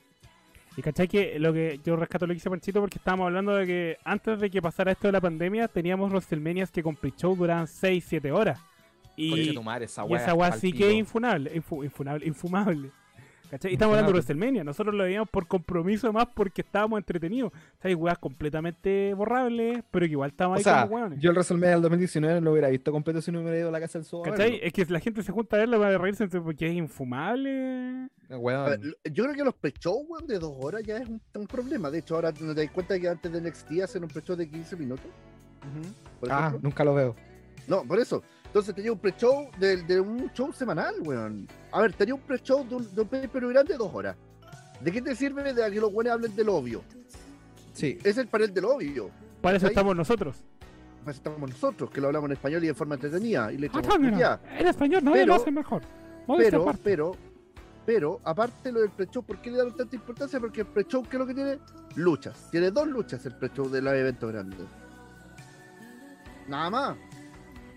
Y cachai que lo que yo rescato lo que dice Panchito porque estábamos hablando de que antes de que pasara esto de la pandemia teníamos WrestleManias que con pre-show duraban 6, 7 horas. Y, Conchetumare, esa y weá esa pal sí que es infunable, infu- infunable, infumable. ¿Cachai? Y estamos hablando de. WrestleMania, nosotros lo veíamos por compromiso más porque estábamos entretenidos. O sea, hay weas completamente borrables, pero que igual estábamos O ahí sea, como weones. yo el WrestleMania del 2019 no lo hubiera visto completo si no me hubiera ido a la casa del Soba. ¿Cachai? Es que la gente se junta a verlo para reírse porque es infumable. Weón. ver, yo creo que los pre-show, weón, de dos horas ya es un, un problema. De hecho, ahora no te das cuenta que antes del NXT hacen un pre-show de 15 minutos. por Ah, ejemplo? nunca lo veo. No, por eso. Entonces tenía un pre-show de, de un show semanal, weón. A ver, tenía un pre-show de un, de un grande de dos horas. ¿De qué te sirve de que los buenos hablen del obvio? Sí. Es el panel del obvio. Para eso estamos nosotros. Pues estamos nosotros, que lo hablamos en español y de forma entretenida. Y le Ah, echamos no, mira, puteada. en español nadie Pero- lo hace mejor. Pero, aparte. pero, pero, aparte lo del pre-show, ¿por qué le dan tanta importancia? Porque el pre-show, ¿qué es lo que tiene? Luchas. Tiene dos luchas el pre-show de los eventos grandes. Nada más.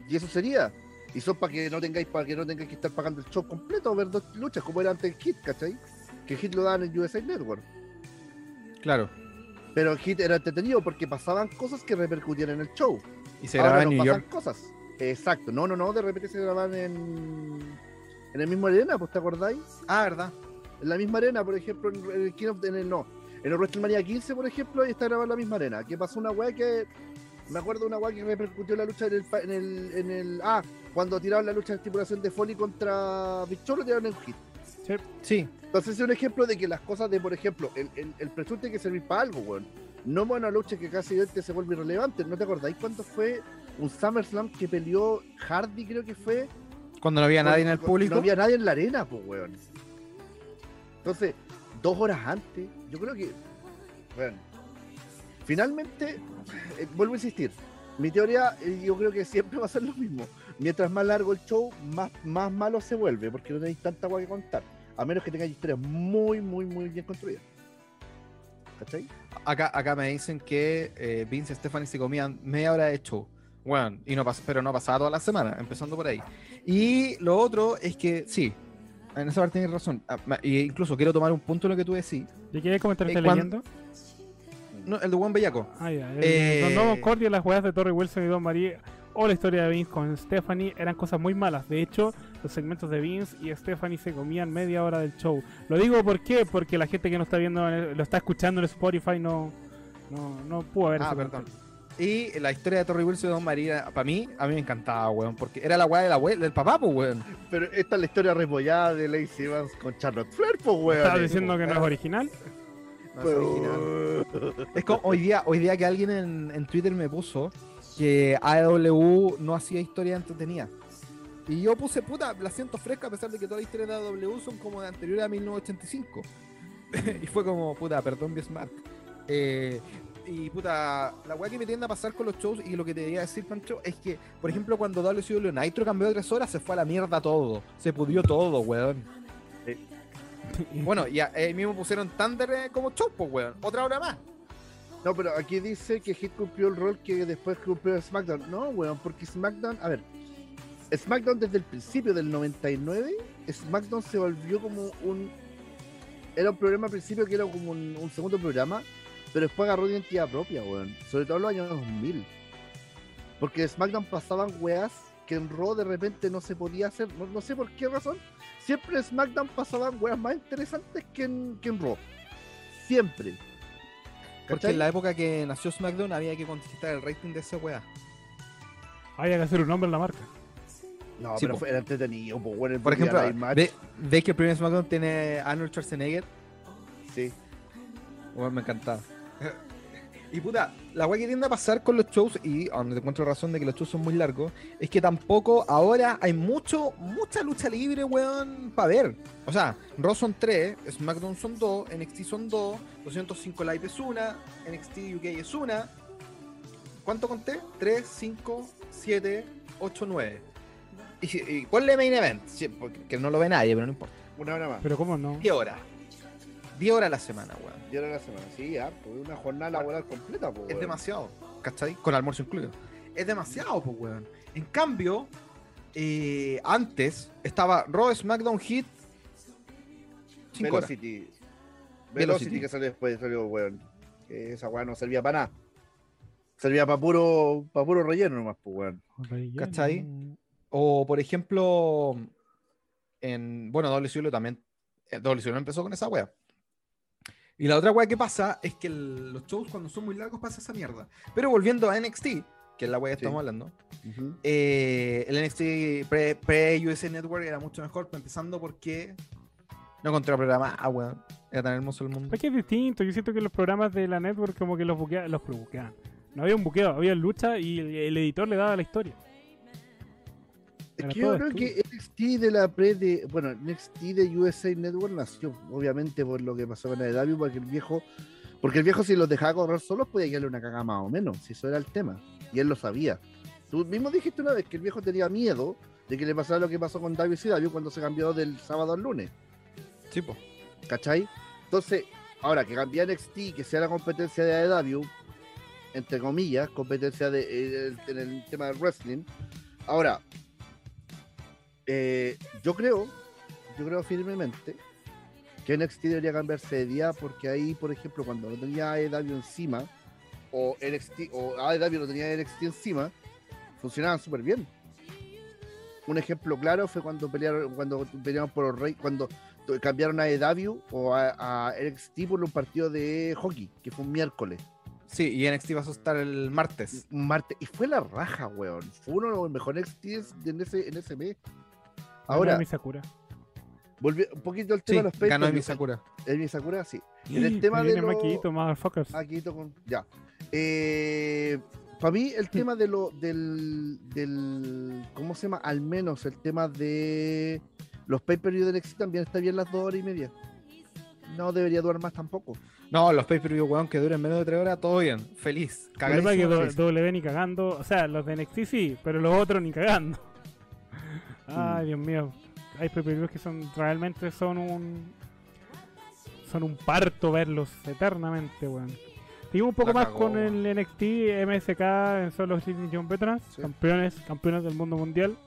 Y eso sería. Y son para que no tengáis, para que no tengáis que estar pagando el show completo o ver dos luchas, como era antes el Hit, ¿cachai? Que el Hit lo daban en USA Network. Claro. Pero el Hit era entretenido porque pasaban cosas que repercutían en el show. Y se Ahora graba en New pasan York. cosas. Exacto. No, no, no, de repente se graban en, en el mismo arena, pues te acordáis? Ah, ¿verdad? En la misma arena, por ejemplo, en, en el King of- en el no. En el WrestleMania 15, por ejemplo, ahí está grabada en la misma arena. Que pasó una weá que. Me acuerdo de una weá que repercutió en la lucha en el, en el, en el- Ah, cuando tiraron la lucha de estipulación de Foley contra Big Show, lo tiraron en hit. Sí. Entonces es un ejemplo de que las cosas de, por ejemplo, el, el, el presunto tiene que servir para algo, weón. No una lucha que casi se vuelve irrelevante. ¿No te acordáis cuándo fue un SummerSlam que peleó Hardy, creo que fue? Cuando no había nadie en el Cuando público. No había nadie en la arena, pues, weón. Entonces, dos horas antes, yo creo que. Bueno. Finalmente, eh, vuelvo a insistir. Mi teoría, eh, yo creo que siempre va a ser lo mismo. Mientras más largo el show, más, más malo se vuelve, porque no tenéis tanta agua que contar. A menos que tengáis historias muy, muy, muy bien construidas. ¿Cachai? Acá, acá me dicen que eh, Vince y Stephanie se comían media hora de show. Bueno, y no pas- pero no pasaba toda la semana, empezando por ahí. Y lo otro es que, sí, en esa parte tienes razón. Y incluso quiero tomar un punto en lo que tú decís. ¿Y qué comentar Eh, leyendo? No, el de Juan Bellaco. Ah, ya. El, Eh, Don las weas de Torrey Wilson y Don María o la historia de Vince con Stephanie eran cosas muy malas. De hecho, los segmentos de Vince y Stephanie se comían media hora del show. Lo digo ¿por qué? porque la gente que no está viendo, en el- lo está escuchando en Spotify no, no, no pudo ver Ah, perdón. Y la historia de Torrey Wilson y Don María, para mí, a mí me encantaba, weón. Porque era la weá del abuelo, del papá, pues, weón. Pero esta es la historia repollada de Lacey Evans con Charlotte Flair, pues, weón. ¿Estás diciendo que no es original? Original. Es como hoy día, hoy día que alguien en, en Twitter me puso que AEW no hacía historia entretenida. Y yo puse, puta, la siento fresca a pesar de que todas las historias de AEW son como de anterior a 1985. y fue como, puta, perdón, Bismarck. Eh, y puta, la weá que me tiende a pasar con los shows y lo que te quería decir, Pancho, es que, por ejemplo, cuando WCW Nitro cambió de tres horas, se fue a la mierda todo. Se pudrió todo, weón. Bueno, y a- eh, mismo pusieron Thunder eh, como show, pues, weón. Otra hora más. No, pero aquí dice que Hit cumplió el rol que después cumplió SmackDown. No, weón, porque SmackDown, a ver, SmackDown desde el principio del 99, SmackDown se volvió como un. Era un programa al principio que era como un, un segundo programa, pero después agarró identidad propia, weón. Sobre todo en los años 2000. Porque SmackDown pasaban weas que en Raw de repente no se podía hacer, no, no sé por qué razón, siempre en SmackDown pasaban weas más interesantes que en, que en Raw. Siempre. Porque en la época que nació SmackDown había que conquistar el rating de esa weá. Hay que hacer un nombre en la marca. No, Sí, pero po. fue, era entretenido, po, bueno, el Por ejemplo, Monday Night Match, ve- ¿veis que el primer SmackDown tiene Arnold Schwarzenegger? sí. Bueno, me encantaba. Y puta, la weá que tiende a pasar con los shows, y donde te encuentro razón de que los shows son muy largos, es que tampoco ahora hay mucho, mucha lucha libre, weón, para ver. O sea, Raw son 3, SmackDown son 2, NXT son 2, 205 Live es una, NXT UK es una. ¿Cuánto conté? 3, 5, 7, 8, 9. Y, y ponle main event, sí, porque que no lo ve nadie, pero no importa. Una hora más. Pero ¿cómo no? 10 horas. 10 horas a la semana, weón. Y ahora la semana, sí, ya, pues una jornada laboral completa, po, Es weón. demasiado, ¿cachai? Con almuerzo incluido. Es demasiado, pues, weón. En cambio, eh, antes estaba Raw, SmackDown, Hit. 5 horas. Velocity. Velocity. Velocity que salió después, salió, weón. Que esa weá no servía para nada. Servía para puro, para puro relleno nomás, pues, weón. Relleno. ¿Cachai? O, por ejemplo, en. Bueno, WCW también. eh, WCW empezó con esa wea. Y la otra wea que pasa es que el- los shows cuando son muy largos pasa esa mierda. Pero volviendo a NXT, que es la wea que Sí. estamos hablando. Eh, el NXT pre- pre-USA Network era mucho mejor, empezando porque no encontré el programa. Ah, weón. Era tan hermoso el mundo. Es que es distinto. Yo siento que los programas de la network como que los buqueaban. Los. No había un buqueo, había lucha y el, el editor le daba la historia. Es que yo creo que NXT de la pre de. Bueno, NXT de USA Network nació, obviamente, por lo que pasó con AEW, porque el viejo. Porque el viejo, si los dejaba correr solos, podía darle una cagada más o menos, si eso era el tema. Y él lo sabía. Tú mismo dijiste una vez que el viejo tenía miedo de que le pasara lo que pasó con WCW cuando se cambió del sábado al lunes. Sí, po. ¿Cachai? Entonces, ahora que cambia NXT, que sea la competencia de AEW, entre comillas, competencia de, eh, en el tema del wrestling. Ahora, eh, yo creo, yo creo firmemente que NXT debería cambiarse de día porque ahí, por ejemplo, cuando no tenía AEW encima, o NXT, o AEW no tenía NXT encima, funcionaban súper bien. Un ejemplo claro fue cuando pelearon, cuando pelearon por los rey, cuando cambiaron a AEW o a, a NXT por un partido de hockey, que fue un miércoles, Sí, y NXT va a estar el martes. martes, y fue la raja, weón. Fue uno de los mejores NXT en ese, en ese mes. Ahora, mi Sakura. volví un poquito al Sí, tema de los ganó pay Emi Sakura. El Misakura, sí. En el tema de Maquito, motherfuckers. Aquí con. Ya. Eh, para mí, el tema de lo. Del, del. ¿Cómo se llama? Al menos el tema de. Los pay-per-view de NXT también está bien las dos horas y media. No debería durar más tampoco. No, los pay-per-view, weón, que duren menos de 3 horas, todo bien. Feliz. El problema es que Cagadísimo. feliz. W ni cagando. O sea, los de NXT sí, pero los otros ni cagando. Ay, Dios mío. Hay pay que son realmente son un. Son un parto verlos eternamente, weón. Seguimos un poco La más cagó, con el NXT MSK en solo Sydney John Veterans, Sí. campeones, campeones del mundo mundial.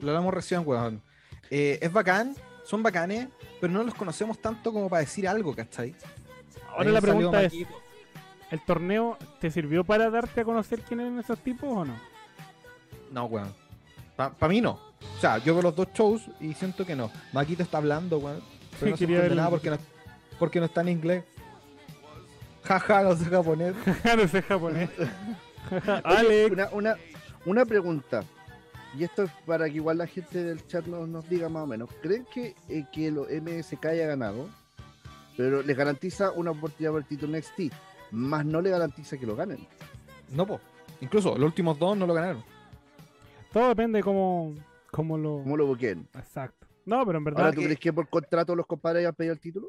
Lo hablamos recién, weón. Eh, es bacán, son bacanes, pero no los conocemos tanto como para decir algo, ¿cachai? Ahora Ahí la pregunta es, Maquito. ¿el torneo te sirvió para darte a conocer quiénes eran esos tipos o no? No, weón. Para mí no. O sea, yo veo los dos shows y siento que no. Maquito está hablando, weón. Pero no se Quería entiende ver- nada porque no, porque no está en inglés. Jaja, no sé japonés. no sé japonés. Oye, Una, una, una pregunta. Y esto es para que igual la gente del chat nos, nos diga más o menos. ¿Creen que, eh, que lo MSK haya ganado? Pero les garantiza una oportunidad por el título NXT. Más no le garantiza que lo ganen. No, po. Incluso los últimos dos no lo ganaron. Todo depende de cómo, cómo lo... ¿Cómo lo busquen? Exacto. No, pero en verdad... Ahora, ¿tú que- crees que por contrato los compadres hayan pedido el título?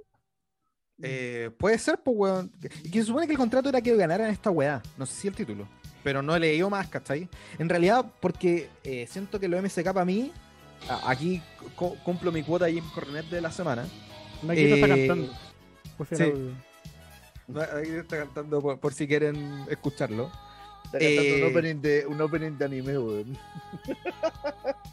Eh, puede ser, pues, weón. Y que se supone que el contrato era que ganaran esta weá. No sé si el título. Pero no he leído más, ¿cachai? En realidad, porque eh, siento que lo MSK para mí, a- aquí cu- cumplo mi cuota Jim Cornet de la semana. Está eh, cantando. Puse el sí. está cantando por, por si quieren escucharlo. Está cantando Eh, un, opening de, un opening de anime, weón.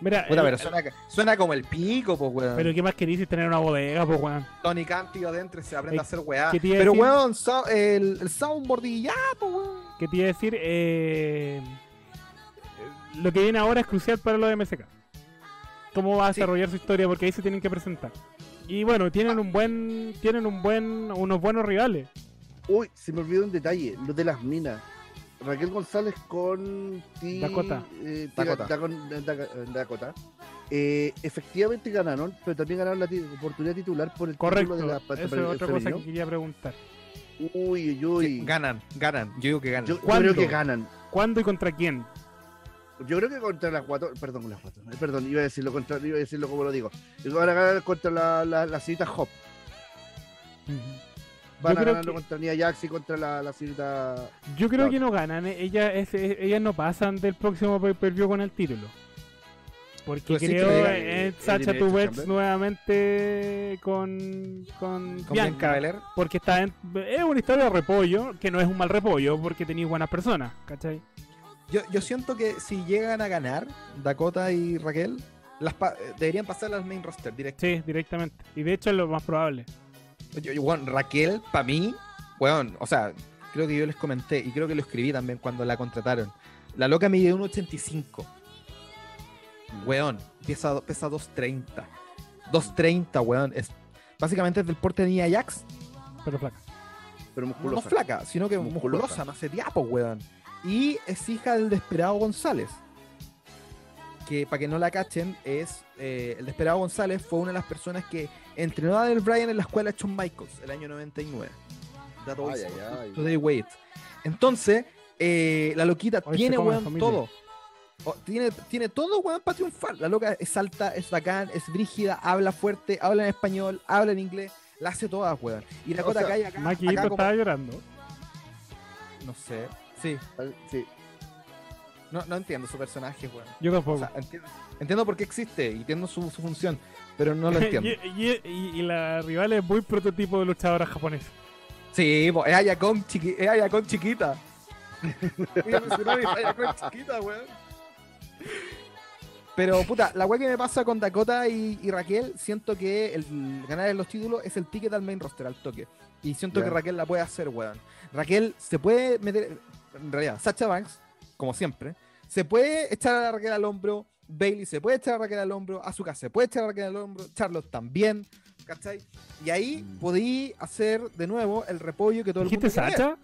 Mira, Puta, el- pero suena, suena como el pico, pues, weón. pero ¿qué más querís si tener una bodega, pues, weón? Tony Khan, tío, adentro y se aprende Eh, a hacer weá. ¿qué te iba a Pero, decir? weón, so- el, el soundboard y ya, pues, weón. ¿Qué te iba a decir? Eh, lo que viene ahora es crucial para los MSK. Cómo va a Sí. desarrollar su historia, porque ahí se tienen que presentar. Y bueno, tienen un buen, tienen un buen, unos buenos rivales. Uy, se me olvidó un detalle, lo de las minas. Raquel González con Ti- Dakota. eh, Dakota. Dakota. Eh, efectivamente ganaron, pero también ganaron la oportunidad titular por el Correcto. título de la Eso es otra cosa femenino. que quería preguntar. Uy, uy, uy. Sí, ganan, ganan. Yo digo que ganan. Yo, creo que ganan. ¿Cuándo y contra quién? Yo creo que contra las cuatro, perdón, las cuatro, eh, perdón, iba a decirlo contra, iba a decirlo como lo digo. Van a ganar contra la, la, la señorita Hop. Van Yo ganar que- contra Nia Jax y contra la, la señorita. Yo creo que no ganan. eh, Ellas, es- es- ellas no pasan del próximo pay per view con el título. Porque ¿Tú decís que creo llega, en eh, Sacha Tubets nuevamente con, con, Con Bianca. Bianca Belair. Porque está en- es una historia de repollo, que no es un mal repollo, porque tenéis buenas personas, ¿cachai? Yo, yo siento que si llegan a ganar Dakota y Raquel, las pa- eh, deberían pasar al main roster directo. Sí, directamente. Y de hecho es lo más probable. Yo- yo, weón, Raquel, para mí, weón, o sea, creo que yo les comenté y creo que lo escribí también cuando la contrataron. La loca mide 1.85. Weón, pesa, pesa 2.30. 2.30, weón. Es, básicamente es del porte de Nia Jax. Pero flaca. Pero No musculosa. flaca, sino que Musculosa. musculosa, no hace diapo, weón. Y es hija del Desperado González. Que para que no la cachen, es. eh, el Desperado González fue una de las personas que entrenó a Daniel Bryan en la escuela Shawn Michaels el año 99. That Ay, always- ay, ay. Today wait. Entonces, eh, la loquita Hoy tiene, weón, todo. Tiene, tiene todo, weón, para triunfar. La loca es alta, es bacán, es brígida, habla fuerte, habla en español, habla en inglés, la hace todas, weón. Y la O cosa sea, que hay acá, Maquito acá como- estaba llorando. no sé. Sí, Sí. No, no entiendo su personaje, weón. Yo O tampoco. sea, entiendo, entiendo por qué existe y entiendo su, su función, pero no lo entiendo. y, y- y- y la rival es muy prototipo de luchadora japonesa. Sí, po, es Ayakon chiqui, es Ayakon chiquita. Ayakon chiquita, weón. Pero, puta, la weá que me pasa con Dakota y, y Raquel, siento que el ganar en los títulos es el ticket al main roster, al toque. Y siento que Raquel la puede hacer, weón. Raquel se puede meter, en realidad, Sacha Banks, como siempre, se puede echar a la Raquel al hombro, Bailey se puede echar a Raquel al hombro, Asuka se puede echar a Raquel al hombro, Charlotte también, ¿cachai? Y ahí Mm. podí hacer de nuevo el repollo que todo el mundo ¿Dijiste Sacha?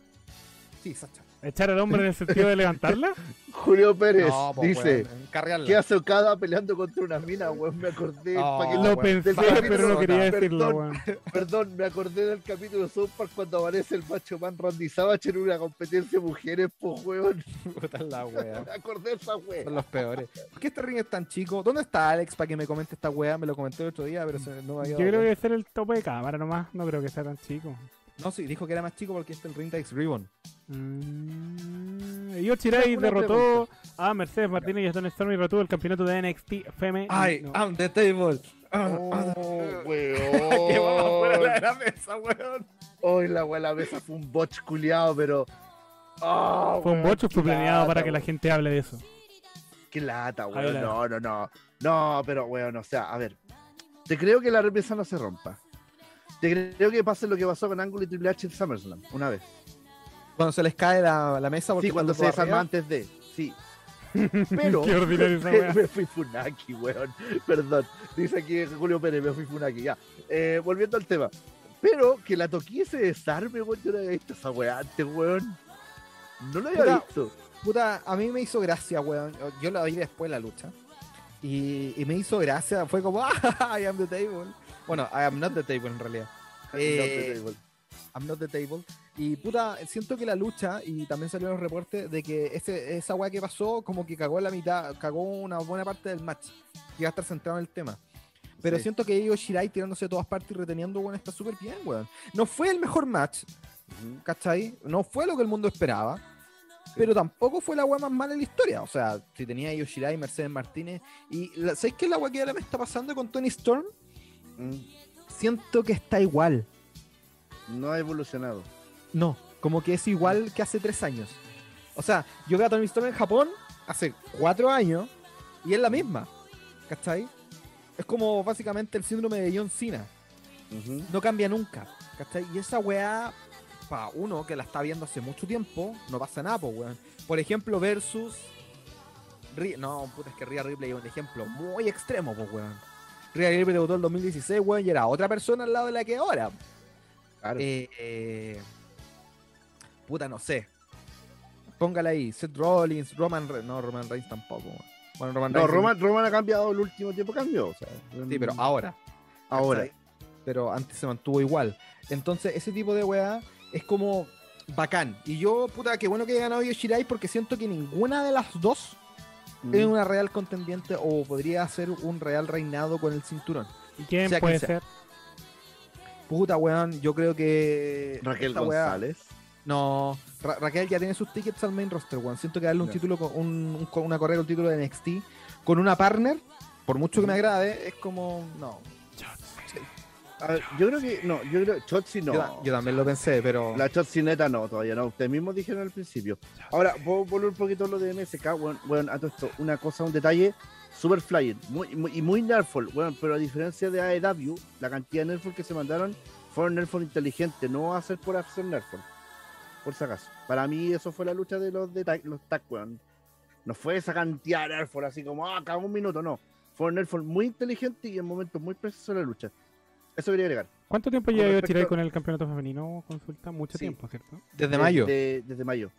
Sí, Sacha. ¿Echar al hombre en el sentido de levantarla? Julio Pérez No, po, dice: weón. ¿Qué hace Okada peleando contra una mina, weón? Me acordé. Oh, pa' que- Lo pensé, pero no quería Perdón. decirlo, weón. Perdón, me acordé del capítulo de South Park cuando aparece el macho man Randy Savage en una competencia de mujeres, pues, weón. Puta la wea. Me acordé de esa Son weón. los peores. ¿Por qué este ring es tan chico? ¿Dónde está Alex para que me comente esta wea? Me lo comenté el otro día, pero se- no me había Yo creo que debe ser el tope de cámara nomás. No creo que sea tan chico. No, sí, dijo que era más chico porque este es el ring de X Ribbon. Mm, Una derrotó a Mercedes Martínez y a Stone Storm y retuvo el campeonato de NXT FM. ¡Ay! No. ¡I'm the table! Oh, ¡Qué vamos fuera weón. de la mesa, weón! Hoy la weón, la mesa fue un botch culiado, pero. Oh, Fue un weón, qué fue planeado para que la weón. gente hable de eso. Qué lata, weón. No, no, no. No, pero weón, o sea, a ver. Te creo que la mesa no se rompa. Te creo que pase lo que pasó con Angle y Triple H en SummerSlam, una vez. Cuando se les cae la, la mesa porque Sí, cuando se desarma antes de. Sí. Pero. Qué ordinario esa me, fui Funaki, weón. Perdón. Dice aquí Julio Pérez, me fui Funaki, ya. Eh, volviendo al tema. Pero que la toquilla se desarme, weón. Yo no había visto esa weá antes, weón. No lo había Puta, visto. Puta, a mí me hizo gracia, weón. Yo la vi después la lucha. Y, y me hizo gracia. Fue como, ¡ah! I am the table. Bueno, I am not the table en realidad. Eh, I'm not the table. Y puta, siento que la lucha, y también salieron los reportes de que ese, esa weá que pasó, como que cagó la mitad, cagó una buena parte del match. Que iba a estar centrado en el tema. Pero Sí. siento que ellos Shirai tirándose de todas partes y reteniendo, weón, está súper bien, weón. No fue el mejor match. ¿cachai? No fue lo que el mundo esperaba. Pero tampoco fue la weá más mala en la historia. O sea, si tenía a Yoshirai, Mercedes Martínez. Y la- ¿sabes qué es la weá que ahora me está pasando con Tony Storm? Mm, Siento que está igual. No ha evolucionado. No, como que es igual que hace tres años. O sea, yo veo a Tony Storm en Japón hace cuatro años y es la misma. ¿Cachai? Es como básicamente el síndrome de John Cena. No cambia nunca. ¿Cachai? Y esa weá, para uno que la está viendo hace mucho tiempo, no pasa nada, pues, weón. Por ejemplo, versus. No, puta, es que Rhea Ripley es un ejemplo muy extremo, pues, weón. Rhea Ripley debutó en el 2016, weón, y era otra persona al lado de la que ahora. Claro. Eh, eh, puta, no sé. Póngala ahí. Seth Rollins, Roman Reigns. No, Roman Reigns tampoco. weón. Bueno, Roman no, Reigns. Roman, Roman ha cambiado el último tiempo, cambió. O sea, Sí, pero ahora. ahora. ¿cachai? Pero antes se mantuvo igual. Entonces, ese tipo de weá es como bacán. Y yo, puta, qué bueno que haya ganado Yoshirai porque siento que ninguna de las dos Mm. es una real contendiente o podría ser un real reinado con el cinturón. ¿Y quién Sea puede ser? Puta, weón, yo creo que. Raquel González. No, Ra- Raquel ya tiene sus tickets al main roster, weón. Siento que darle un título, con un, un- con una carrera, un título de NXT con una partner, por mucho que me agrade, es como. No. Ver, yo creo que. No, yo creo. Chotzi no. Yo, yo también lo pensé, pero. La Chotzi neta no, todavía no. Ustedes mismos dijeron al principio. Ahora, puedo volver un poquito a lo de MSK. Bueno, bueno, a todo esto, una cosa, un detalle. Super flying muy, muy- y muy nerful. Bueno, pero a diferencia de AEW, la cantidad de nerful que se mandaron fueron nerful inteligentes. No va a ser por hacer nerful. Por si acaso. Para mí, eso fue la lucha de los de los tag, weón. No fue esa cantidad de nerful así como, ah, cada un minuto, no. Fueron nerful muy inteligentes y en momentos muy precisos de la lucha. Eso quería agregar. ¿Cuánto tiempo lleva respecto- Chirai con el campeonato femenino? Consulta, mucho Sí. tiempo, ¿cierto? Desde mayo. Desde, desde mayo.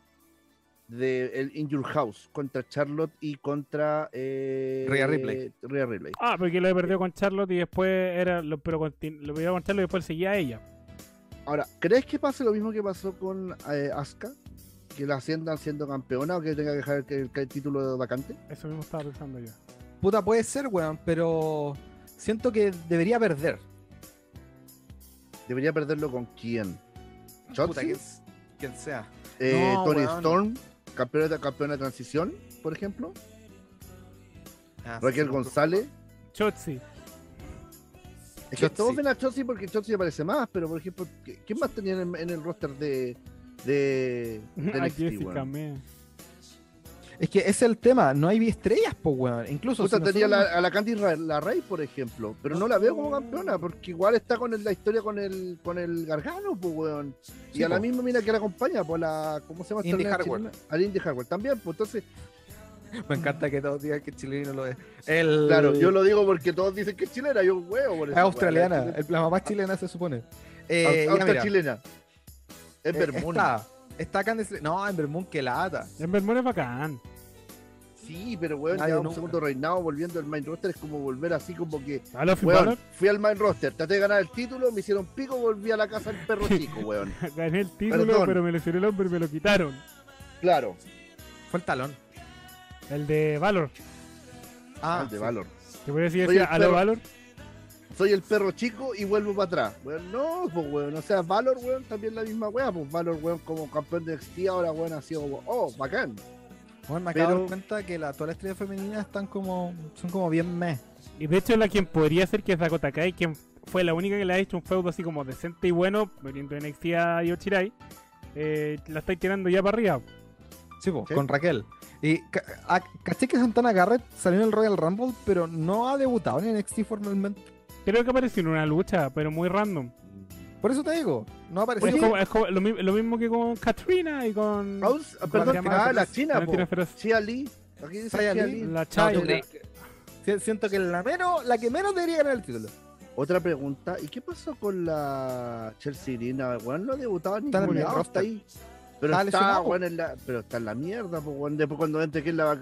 De el In Your House contra Charlotte y contra eh, Rhea Ripley. Rhea Ripley. Ah, porque lo he perdido con Charlotte y después era. Lo, pero lo perdió con Charlotte y después seguía a ella. Ahora, ¿crees que pase lo mismo que pasó con eh, Asuka? Que la asciendan siendo campeona o que tenga que dejar el, el- el título vacante? Eso mismo estaba pensando yo. Puta, puede ser, weón, pero siento que debería perder. ¿Debería perderlo con quién? Puta, ¿Shotzi? quien, quien sea. Eh, No, Tony weón. Storm, campeona de, campeona de transición, por ejemplo. Ah, Raquel sí, González. Chotzi. Es que Shotzi. todos ven a Chotzi porque Chotzi aparece más, pero por ejemplo, ¿qué- ¿quién más tenían en, en el roster de, de, de NXT, Jessica weón? Es que ese es el tema, no hay estrellas, pues, weón. Incluso. Puta, si tenía nosotros- la- a la Candy Ra- la Rey, por ejemplo, pero no la veo como campeona, porque igual está con el- la historia con el con el Gargano, pues, weón. Y Sí, a la po. misma mina que la acompaña, pues, la, ¿cómo se llama? esta Indy mina Hartwell. chilena? A la Indy Hardware también, pues, entonces, Me encanta que todos digan que chileno lo es. El... claro, yo lo digo porque todos dicen que es chilena, yo huevo por Es eso, australiana, weón, el- la mamá chilena se supone. la Eh, chilena. ya, Austa mira, chilena. Es eh. Está, está Candice... No, en Vermont que lata. En Vermont es bacán. Sí, pero weón, Nadie ya un nunca. segundo reinado volviendo al main roster es como volver así como que ¿A Finn Weón, fui al main roster, traté de ganar el título, me hicieron pico, volví a la casa del perro chico, weón. Gané el título, Perdón. pero me lesioné el hombro y me lo quitaron. Claro, Fue el talón. El de Valor. Ah, al de sí. Valor. Voy a decir el a lo. Valor. Soy el perro chico y vuelvo para atrás. Weón, no, pues weón, o sea, Valor, weón, también la misma weá, pues Valor, weón, como campeón de NXT, ahora weón ha sido, oh, bacán. Bueno, me acabo de Pero- dar cuenta que la, todas las estrellas femeninas están como. son como bien meh. Y de hecho, la quien podría ser que es Dakota Kai, quien fue la única que le ha hecho un feudo así como decente y bueno, veniendo de NXT a Yochirai, eh, la estáis tirando ya para arriba. Sí, po, Sí. con Raquel. Y caché que Santana Garrett salió en el Royal Rumble, pero no ha debutado en NXT formalmente. Creo que apareció en una lucha, pero muy random. Por eso te digo, no ha aparecido. Es, como, es como lo, mi- lo mismo que con Katrina y con perdón, la que- ah, la china, Chia Lee. Aquí dice Chia Li. Lee. la No, Chai. ¿tú crees que- Si- Siento que la menos, la que menos debería ganar el título. Otra pregunta, ¿y qué pasó con la Chelsea Irina? Weón, no debutaba ni Está en ningún lado, está ahí. Pero Está weón, en la, pero está en la mierda, pues, weón. Después cuando entre quién la va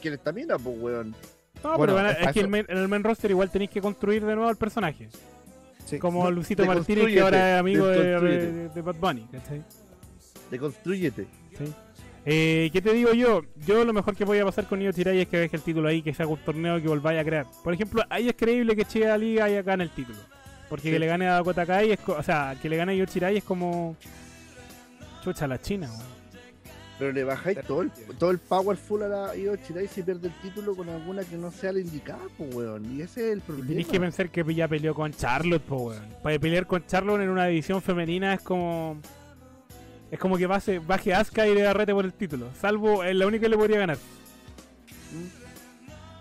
quién esta mina, pues, weón. No, Bueno, pero a- es que el main- en el main roster igual tenéis que construir de nuevo el personaje. Sí. Como No, Lucito Martínez, que ahora es amigo de, Bad Bunny. ¿cachai? Deconstrúyete. Sí. Eh, ¿Qué te digo yo? Yo lo mejor que voy a pasar con Io Chirai es que deje el título ahí, que se haga un torneo que volváis a crear. Por ejemplo, ahí es creíble que Chea Liga haya gane el título. Porque Sí. que le gane a Dakota Kai, es o sea, que le gane a Io Chirai es como... Chucha, la China, weón. Pero le bajáis todo el, todo el powerful a la Io Shirai si pierde el título con alguna que no sea la indicada, pues, weón. Y ese es el problema. Tenéis que pensar que ya peleó con Charlotte, po, weón. Para pelear con Charlotte en una división femenina es como... Es como que baje, baje Asuka y le agarrete por el título. Salvo, es la única que le podría ganar.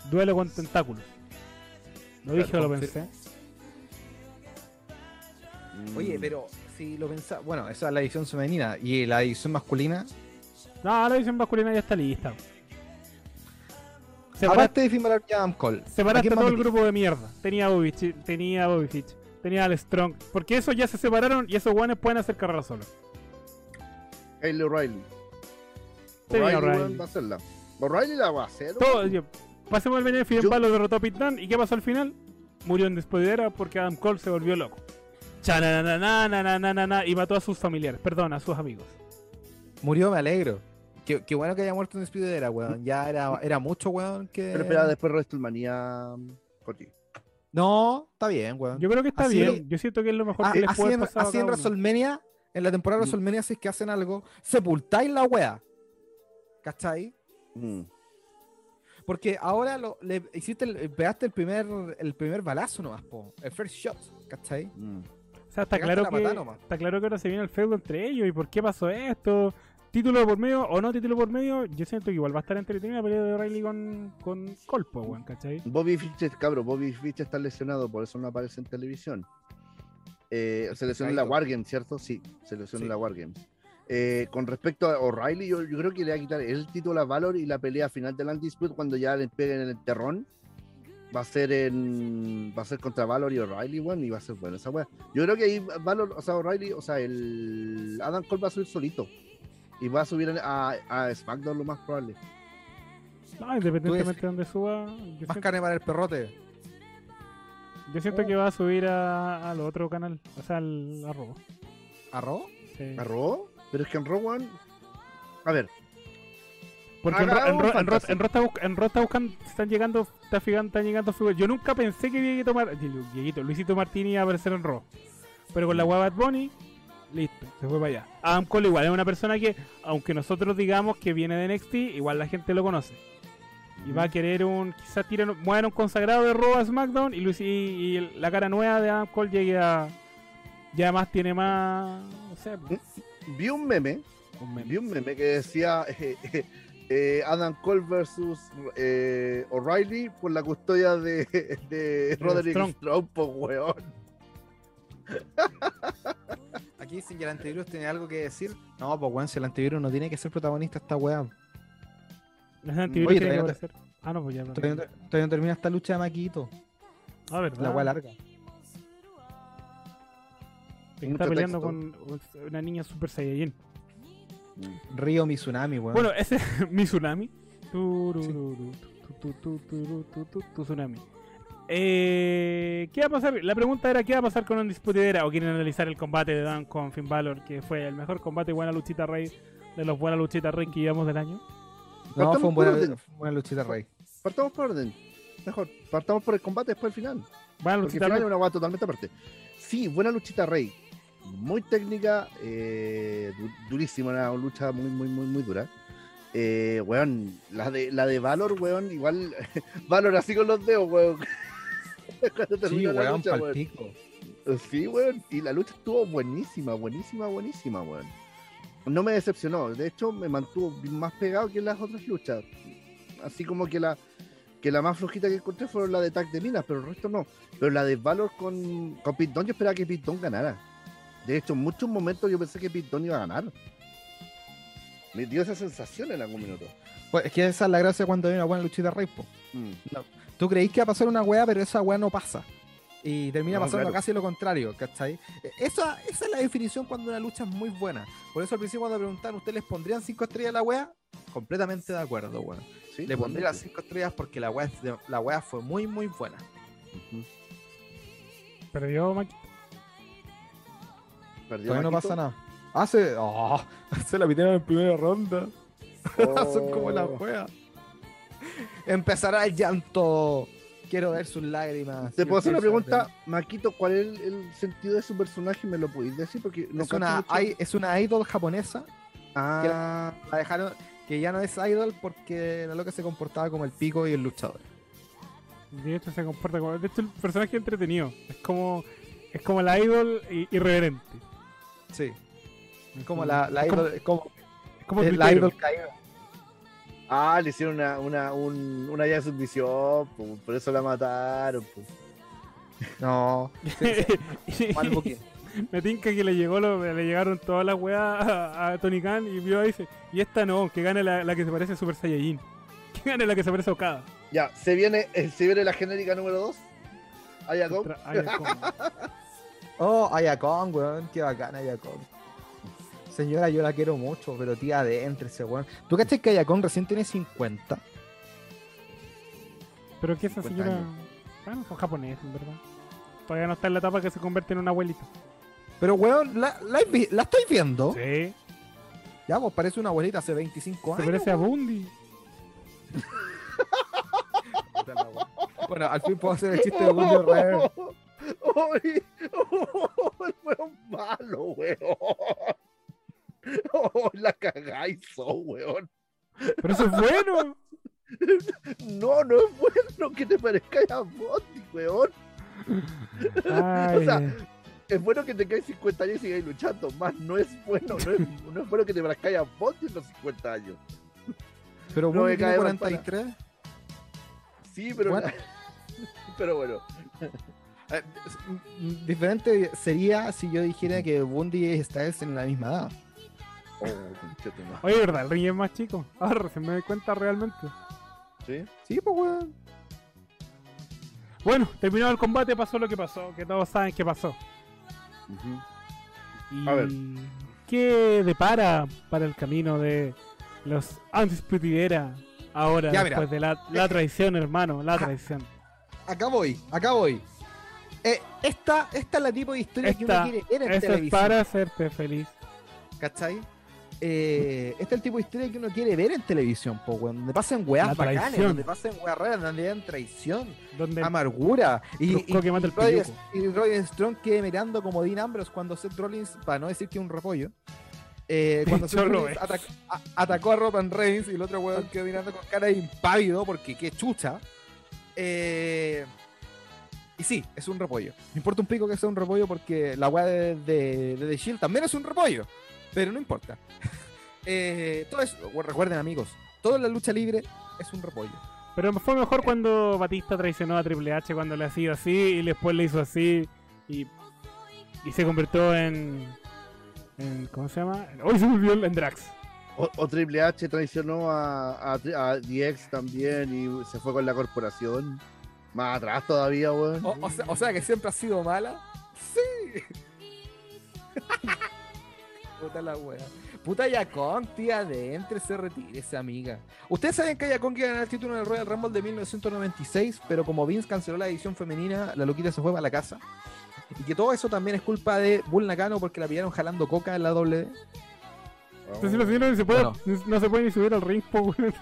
Duelo con tentáculos. Lo dije o lo pensé. Mm. Oye, pero si lo pensás, bueno, esa es la edición femenina y la edición masculina, No, la división masculina ya está lista. separaste, Aparte de y Adam Cole. ¿a separaste todo el grupo de mierda. Tenía a Bobby, tenía a Bobby Fitch, tenía al Strong. Porque esos ya se separaron y esos guanes pueden hacer carrera solo. Kyle O'Reilly. Tenía O'Reilly, va a hacerla. O'Reilly la va a hacer. Todo, weón. yo- pasemos al Finn Yo- Balor derrotó a Dunne. ¿Y qué pasó al final? Murió en despedidera porque Adam Cole se volvió loco. Chananana, y mató a sus familiares, perdón, a sus amigos. Murió, me alegro. Qué, qué bueno que haya muerto en despedidera, weón. Ya era, era mucho, weón, que... Pero espera, después WrestleMania. Coti. No, está bien, weón. Yo creo que está Así- bien. Yo siento que es lo mejor Ah, que les así puede en, pasar. así en. WrestleMania, en la temporada de Mm. WrestleMania, si es que hacen algo, sepultáis la wea. ¿Cachai? Mm. Porque ahora lo, le hiciste el- pegaste el primer, el primer balazo nomás, po. El first shot, ¿cachai? Mm. O sea, está claro, la que, está claro que ahora se viene el feudo entre ellos. ¿Y por qué pasó esto? ¿Título por medio o no título por medio? Yo siento que igual va a estar entretenida la pelea de Riley con, con Colpo, weón, ¿cachai? Bobby Fitch, cabrón, Bobby Fitch está lesionado, por eso no aparece en televisión. Eh, se lesionó en la Caído. Wargames, ¿cierto? Sí, se lesionó Sí. la Wargames. Eh, con respecto a O'Reilly, yo, yo creo que le va a quitar el título a Valor y la pelea final del Undisputed cuando ya le peguen en el terrón. Va a ser en. Va a ser contra Valor y O'Reilly, bueno, y va a ser bueno esa wea. Yo creo que ahí Valor, o sea, O'Reilly, o sea, el Adam Cole va a subir solito. Y va a subir a, a SmackDown lo más probable. No, independientemente de donde suba, Más siento, carne para el perrote. yo siento que va a subir a- al otro canal, o sea, al a Raw. ¿Arroz? Sí. ¿A Raw? Pero es que en Raw, weón, A ver, Porque en, Ro- en, Ro- en, Ro- en Ro está en Ro está buscando, están llegando, está figan- están llegando figuras. Yo nunca pensé que Dieguito, Mar- Dieguito, Luisito Martini iba a aparecer en Raw. Pero con la hueá Bad Bunny, listo, se fue para allá. Adam Cole igual es una persona que, aunque nosotros digamos que viene de NXT, igual la gente lo conoce. Y va a querer un, quizás tiren, muevan un consagrado de Raw a SmackDown y, Luis, y, la cara nueva de Adam Cole llegue a... Ya más tiene más... No sé, vi un meme, un meme. vi un meme que decía eh, eh, eh, Adam Cole versus eh, O'Reilly por la custodia de, de Roderick Strong. Strong, po, weón. Aquí dicen que el antivirus tiene algo que decir. No, pues weón, si el antivirus no tiene que ser protagonista esta weá. Los antivirus Oye, tienen que aparecer. Ah, no, pues ya. Todavía no, todavía no termina esta lucha de Maquito. Ah, verdad. La weá larga. Está peleando texto. con una niña super saiyajin. Río Mizunami, weón. Bueno, ese es mi tsunami. Tu tsunami. Eh, ¿Qué va a pasar? La pregunta era: ¿qué va a pasar con Undisputed Era? ¿O quieren analizar el combate de Dan con Finn Balor? Que fue el mejor combate, buena luchita rey de los buenas luchitas rey que llevamos del año. no, partamos fue un por buena, buena luchita rey. Partamos por orden. Mejor, partamos por el combate después del final. Buena Porque el luchita final es rey. una guay totalmente aparte. Sí, buena luchita Rey. Muy técnica, eh, du- durísima, una lucha muy, muy, muy, muy dura. Eh, weón, la de, la de Valor, weón, igual. Valor así con los dedos, weón. Cuando Sí, la weón, lucha, pal weón. pico. Sí, weón. Y la lucha estuvo buenísima, buenísima, buenísima, weón. No me decepcionó. De hecho, me mantuvo más pegado que las otras luchas. Así como que la que la más flojita que encontré fueron la de Tag de Minas, pero el resto no. Pero la de Valor con, con Dunne, yo esperaba que Dunne ganara. De hecho, en muchos momentos yo pensé que Dunne iba a ganar. Me dio esa sensación en algún minuto. Pues es que esa es la gracia cuando hay una buena luchita rey, po. Mm. Tú creís que va a pasar una weá, pero esa weá no pasa. Y termina No, pasando claro. casi lo contrario, ¿cachai? E- Esa, esa es la definición cuando una lucha es muy buena. Por eso al principio cuando preguntaron, ¿ustedes les pondrían 5 estrellas a la weá? Completamente de acuerdo, weón. Sí, Le pondría las totalmente. 5 estrellas porque la weá, la weá fue muy, muy buena. Perdió Maki. Perdió Todavía no pasa nada. Hace. Oh, se la pitieron en primera ronda. Son como la Oh. Empezará el llanto. Quiero ver sus lágrimas. Te puedo hacer una pregunta, Maquito, ¿cuál es el, el sentido de su personaje? ¿Me lo podéis decir? Porque no es, una, es una idol japonesa. Ah, La dejaron. Que ya no es idol porque la loca se comportaba como el pico y el luchador. De hecho, se comporta como. De hecho, el personaje es entretenido. Es como. Es como la idol irreverente. Sí. Es como la, la es como- idol. es como es como es la idol caída. Ah, le hicieron una, una, un, una llave de submisión, po, por eso la mataron. po. No. Mal. Me tinca que le llegó lo- le llegaron todas las weas a, a Tony Khan y vio ahí y dice, y esta no, que gane la, la que se parece a Super Saiyajin. Que gane la que se parece a Okada. Ya, se viene, eh, se viene la genérica número 2. Ayacón. Tra- Ayacón. Oh, Ayacón, weón, qué bacana Ayacón. Señora, yo la quiero mucho, pero tía, adéntrese, weón. ¿Tú cachas que Ayacón recién tiene 50? Pero que esa 50 señora. años. Bueno, son japoneses, en verdad. Todavía no está en la etapa que se convierte en una abuelita. Pero, weón, ¿la, la, la estoy viendo? Sí. Ya, pues parece una abuelita hace 25 Se años. parece a Bundy. Bueno, al fin puedo hacer el chiste de Bundy Rever. ¡Ay! ¡Oh, malo, weón! ¡Oh, la cagáis, oh, weón! Pero eso es bueno. No, no es bueno que te parezca a Bondi, weón. Ay, O sea, Es bueno que tengáis 50 años y sigáis luchando, más no es bueno, no es, no es bueno que te parezca a Bondi en los 50 años. Pero No me cae mal 43. Sí, pero. Bueno. Pero bueno. Diferente sería si yo dijera que Bundy y Styles en la misma edad. Oh. Oye, ¿verdad? El ring es más chico. Ahora recién me doy cuenta realmente. ¿Sí? Sí, pues weón. Bueno, terminado el combate, pasó lo que pasó, que todos saben que pasó. Y A ver. ¿Qué depara para el camino de los Undisputed Era ahora, Ya, después de la, la traición, hermano? La traición. Acá voy, acá voy. Eh, esta, esta es la tipo de historia que uno quiere ver en Eso es televisión. para hacerte feliz. ¿Cachai? Eh, este es el tipo de historia que uno quiere ver en televisión, po, weón. Donde pasen weas bacanes, donde pasen weas raras, donde hayan traición, Donde amargura. Y, y, que mata el y Roddy- pilluco. y Roddy Strong quede mirando como Dean Ambrose cuando Seth Rollins, para no decir que es un repollo, eh, cuando Seth Rollins atac- a- atacó a Roman Reigns y el otro weón quedó mirando con cara de impávido porque qué chucha. Eh, y sí, es un repollo. Me importa un pico que sea un repollo porque la weá de, de, de The Shield también es un repollo. Pero no importa. Eh, todo eso, recuerden amigos, toda la lucha libre es un repollo. Pero fue mejor cuando Batista traicionó a Triple H cuando le hacía así y después le hizo así y, y se convirtió en, en. ¿Cómo se llama? Hoy se volvió en Drax. O, o Triple H traicionó a, a, DX también y se fue con la corporación. Más atrás todavía, weón. O, o sea, o sea que siempre ha sido mala. Sí. Puta la wea. Puta Yacon, tía, adentro se retire esa amiga. Ustedes saben que Yacon iba a ganar el título en el Royal Rumble de 1996, pero como Vince canceló la edición femenina, la loquita se fue para la casa. Y que todo eso también es culpa de Bull Nakano porque la pillaron jalando coca en la. Entonces la señora no se puede, no se puede ni subir al ring, po, weón.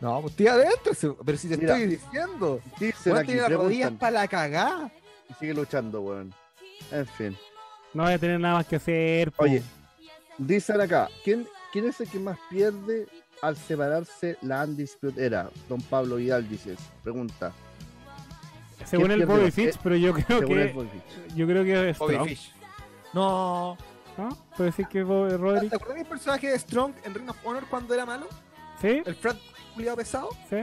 No, pues tía, adentro. Pero si te Mira. estoy diciendo. Dicen aquí, tiene las rodillas para la cagá. y sigue luchando, weón. En fin. No voy a tener nada más que hacer. po. Oye, dicen acá, ¿quién, ¿quién es el que más pierde al separarse la Undisputed Era? Don Pablo Vidal dices. Pregunta. según ¿quién el Bobby? Fitch, Eh, pero yo creo Según el que Bobby Fish. yo creo que es Bobby Strong, Fish. No. ¿no? ¿Puedo decir que es Bobby Roderick? ¿Te acuerdas del personaje de Strong en Ring of Honor cuando era malo? ¿Sí? El Fred culiado pesado. ¿Sí?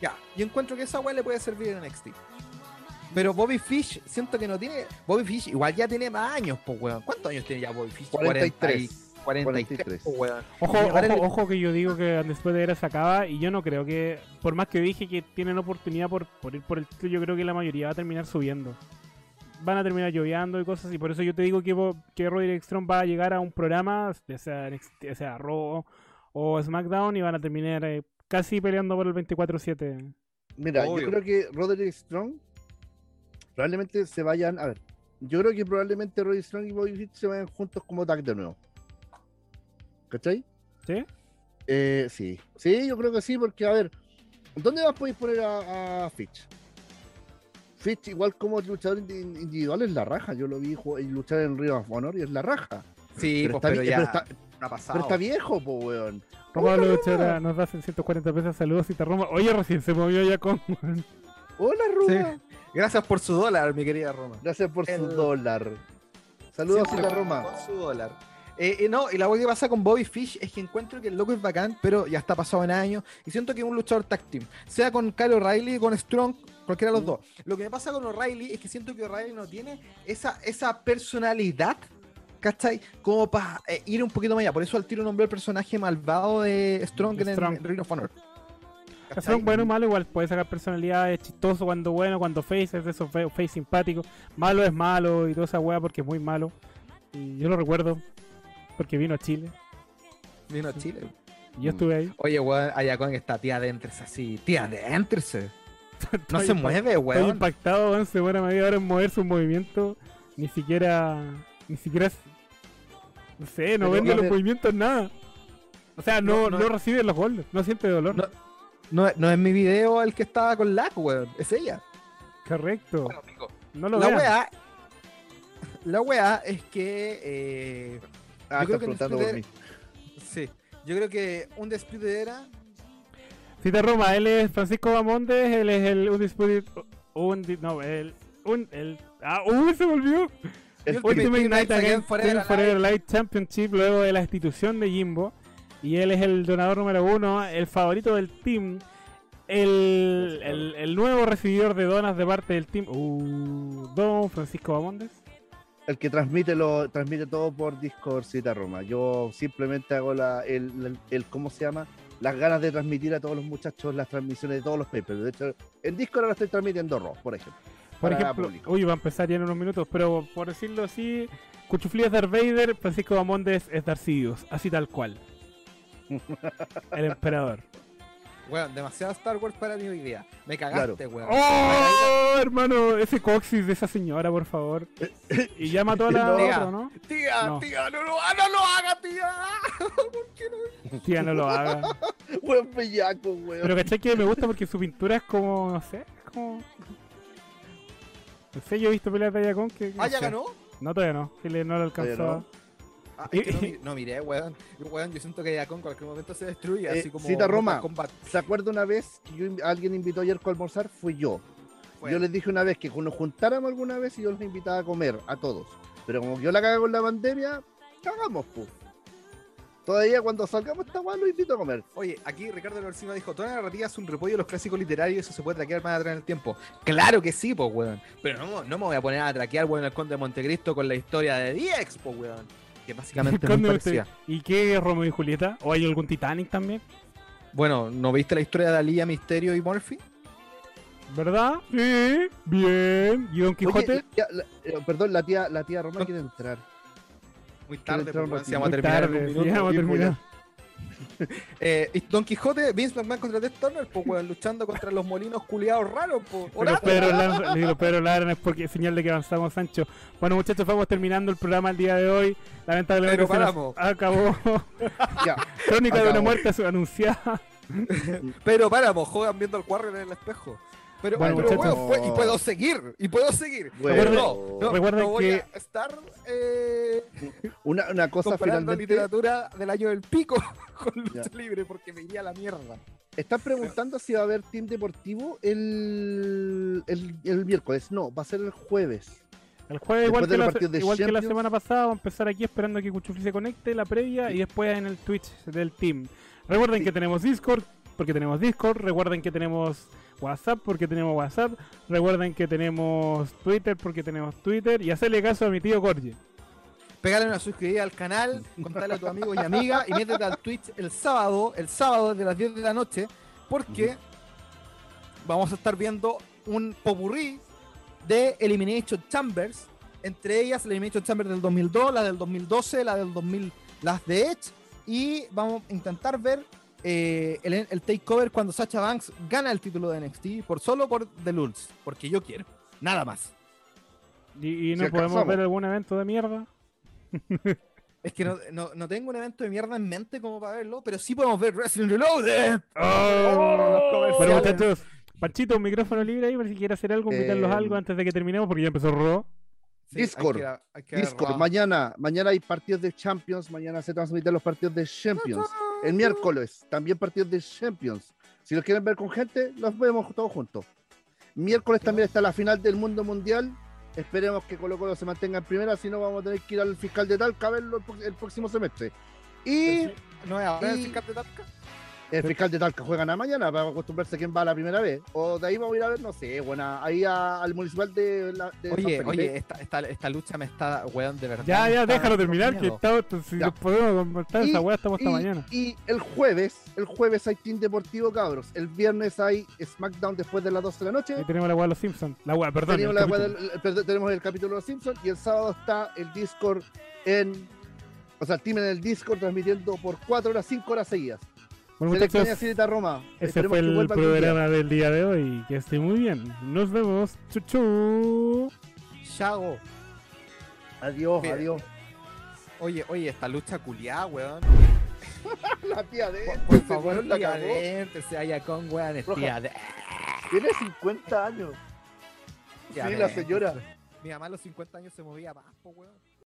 Ya, yo encuentro que esa weá le puede servir en NXT. Pero Bobby Fish, siento que no tiene. Bobby Fish igual ya tiene más años, pues weón. ¿Cuántos años tiene ya Bobby Fish? 43. 43, 43. po, weón. Ojo, ojo, que yo digo que después de era se acaba y yo no creo que, por más que dije que tienen oportunidad por, por ir por el título, yo creo que la mayoría va a terminar subiendo. Van a terminar lloviando y cosas y por eso yo te digo que, que Roderick Strong va a llegar a un programa, ya sea, ya sea Raw o SmackDown y van a terminar eh, casi peleando por el 24-7. Mira, Obvio. yo creo que Roderick Strong probablemente se vayan. A ver, yo creo que probablemente Roderick Strong y Bobby Fish se vayan juntos como tag de nuevo. ¿Cachai? ¿Sí? Eh, sí, sí, yo creo que sí, porque a ver, ¿dónde más podéis poner a, a Fitch? Fitch, igual como luchador indi- individual, es la raja. Yo lo vi luchar en Ring of Honor y es la raja. Sí, pero, pues, está, pero vi- ya. pero, está, ha pasado. pero está viejo, po, weón. Roma Luchera nos da 140 pesos, saludos y te Roma. Oye, recién se movió ya con... Hola, Roma. Gracias por su dólar, mi querida Roma. Gracias por su El- dólar. Saludos, Isla Roma. Por su dólar. Eh, eh, no, y la cosa que pasa con Bobby Fish es que encuentro que el loco es bacán, pero ya está pasado en años. Y siento que es un luchador tag team. Sea con Kyle O'Reilly, con Strong, cualquiera de los Mm. dos. Lo que me pasa con O'Reilly es que siento que O'Reilly no tiene esa, esa personalidad, ¿cachai? Como para ir un poquito más allá. Por eso al tiro nombré el personaje malvado de Strong en, el- Strong. en Ring of Honor. Son ¿cachai? bueno o malo, igual puede sacar personalidad, es chistoso cuando bueno, cuando face, es de esos face simpáticos. Malo es malo y toda esa weá porque es muy malo. Y yo lo recuerdo porque vino a Chile Vino a Chile. y yo estuve ahí. Oye, weón, allá con esta tía adéntrese así. Tía adéntrese. No Estoy se mueve, Estoy weón. impactado, weón, se demora media hora en mover su movimiento. Ni siquiera. Ni siquiera. No sé, no vende los movimientos nada. O sea, no, No, no, no- recibe los goles, no siente dolor. No. No, es mi video el que estaba con lag, weón. Es ella. Correcto. Bueno, no lo La vean. weá. La weá es que. eh, Ah, Yo creo que por mí. Sí. Yo creo que un despido era. Cita Roma, él es Francisco Bamondes, él es el Undisputed. Undi, no, el. Un, el ah, ¡Uy! Se volvió. El Ultimate Night Nights Again Again Forever Forever, Forever Light Championship luego de la institución de Jimbo. Y él es el donador número uno, el favorito del team. El, el, el nuevo recibidor de donas de parte del team. Uh, don Francisco Bamondes. el que transmite lo transmite todo por Discord Cita Roma. Yo simplemente hago la, el, el, el- ¿cómo se llama? Las ganas de transmitir a todos los muchachos las transmisiones de todos los papers. De hecho, en Discord ahora estoy transmitiendo Raw, por ejemplo. Por ejemplo, público. uy, va a empezar ya en unos minutos, pero por decirlo así, Cuchuflí es Darth Vader, Francisco Bamondes es Darth Sidious, así tal cual. el emperador. Weón, demasiado Star Wars para mi hoy día. Me cagaste, weón. ¡Oh, hermano! Ese coxis de esa señora, por favor. Y ya mató a la No. otra, ¿no? Tía, No. tía, no lo, haga, no lo haga, tía. ¿Por qué no? Tía, no lo haga. Buen bellaco, weón. Pero caché que me gusta porque su pintura es como, no sé, es como... No sé, yo he visto peleas de Ayacón que... no Ah, ya sé. ganó. No, todavía no. Que le- no lo alcanzó. No. Ah, es que no, no miré, weón. Weón. Yo siento que ya con cualquier momento se destruye, Eh, así como. cita Roma. ¿Se acuerda una vez que yo alguien invitó a Yerko a almorzar? Fui yo. Yo les dije una vez que nos juntáramos alguna vez y yo los invitaba a comer, a todos. Pero como yo la cago con la pandemia, cagamos, pues. Todavía cuando salgamos esta weá los invito a comer. Oye, aquí Ricardo Lorcima dijo: Toda la narrativa es un repollo de los clásicos literarios y eso se puede traquear más atrás en el tiempo. Claro que sí, pues, weón. Pero no, no me voy a poner a traquear, weón, el Conde de Montecristo con la historia de DX, pues, weón. Que básicamente es muy parecida. ¿Y qué es Romeo y Julieta? ¿O hay algún Titanic también? Bueno, ¿no viste la historia de Alía, Misterio y Morphy? ¿Verdad? Sí. Bien. ¿Y Don Quijote? Oye, la- la- eh, perdón, la tía, la tía Roma No. quiere entrar. Muy tarde, entrar si ratito. vamos a terminar en tarde, un sí, minuto. vamos a terminar. Eh, Don Quijote, Vince McMahon contra Ted Turner, pues, weón, luchando contra los molinos culiados raros, pues. Pero Pedro weón. Lara, digo, Pedro Lara es porque señal de que avanzamos, Sancho. Bueno, muchachos, vamos terminando el programa el día de hoy. Lamentablemente Pero se paramos. acabó. Ya, Crónica de una muerte anunciada. Pero paramos, jodan viendo al Warrior en el espejo. Pero, Bueno, pero, fue- y puedo seguir, y puedo seguir. Bueno. Pero no, no, Recuerden no voy que- a estar eh, una, una cosa comparando finalmente. literatura del año del pico con lucha Ya. libre porque me iría a la mierda. Están preguntando si va a haber team deportivo el, el, el miércoles. No, va a ser el jueves. El jueves, Después igual, de que la, igual que la semana pasada, vamos a empezar aquí esperando a que Cuchufli se conecte, la previa, y después en el Twitch del team. Recuerden Sí. que tenemos Discord, porque tenemos Discord. Recuerden que tenemos WhatsApp, porque tenemos WhatsApp. Recuerden que tenemos Twitter, porque tenemos Twitter. Y hacerle caso a mi tío Corje. Pégale una suscribida al canal, contale a tu amigo y amiga y métete al Twitch el sábado, el sábado desde las 10 de la noche, porque vamos a estar viendo un popurrí de Elimination Chambers, entre ellas la Elimination Chamber del 2002, la del 2012, la del 2000, las de Edge, y vamos a intentar ver eh, el, el takeover cuando Sacha Banks gana el título de NXT, por solo por The Lulz, porque yo quiero, nada más. Y, y no Si podemos alcanzamos. ver algún evento de mierda. Es que no, no, no tengo un evento de mierda en mente como para verlo, pero sí podemos ver Wrestling Reloaded. Oh, Bueno, comerciales. muchachos, Panchito, un micrófono libre ahí, por si quiere hacer algo, invitarlos Eh, algo antes de que terminemos, porque ya empezó Raw. Sí, hay Discord. que- hay que ver Discord, mañana, mañana hay partidos de Champions, mañana se transmiten los partidos de Champions. El miércoles, también partidos de Champions. Si los quieren ver con gente, los vemos todos juntos. Miércoles también está la final del mundo mundial. Esperemos que Colo Colo se mantenga en primera, si no vamos a tener que ir al fiscal de Talca a verlo el, el próximo semestre. Y ¿No es ahora el y- fiscal de Talca? El fiscal de Talca juega nada mañana para acostumbrarse a quién va la primera vez. O de ahí vamos a ir a ver, no sé, bueno, ahí a- al municipal de, la, de San Oye, oye, esta, esta, esta lucha me está, weón, de verdad. Ya, ya, está déjalo terminar, que estamos, si Ya. nos podemos contar esa weá, estamos hasta y, mañana. y el jueves, el jueves hay Team Deportivo, cabros. El viernes hay SmackDown después de las 12 de la noche. Ahí tenemos la weá de los Simpsons. La weá, perdón. Tenemos, el la- capítulo. el- el- perdón, tenemos el capítulo de los Simpsons y el sábado está el Discord en. O sea, el team en el Discord transmitiendo por 4 horas, 5 horas seguidas. Bueno, Se le extraña muchachos, Roma. ese Esperemos fue el programa del día de hoy. Que esté muy bien. Nos vemos. Chuchu. Chago. Adiós, Mira. adiós. Oye, oye, esta lucha culiada, weón. La tía de. Por, por favor, la tía de se haya con weón, es tía de. Tiene 50 años. tía Sí, de- la señora. Mi mamá a los 50 años se movía más, weón.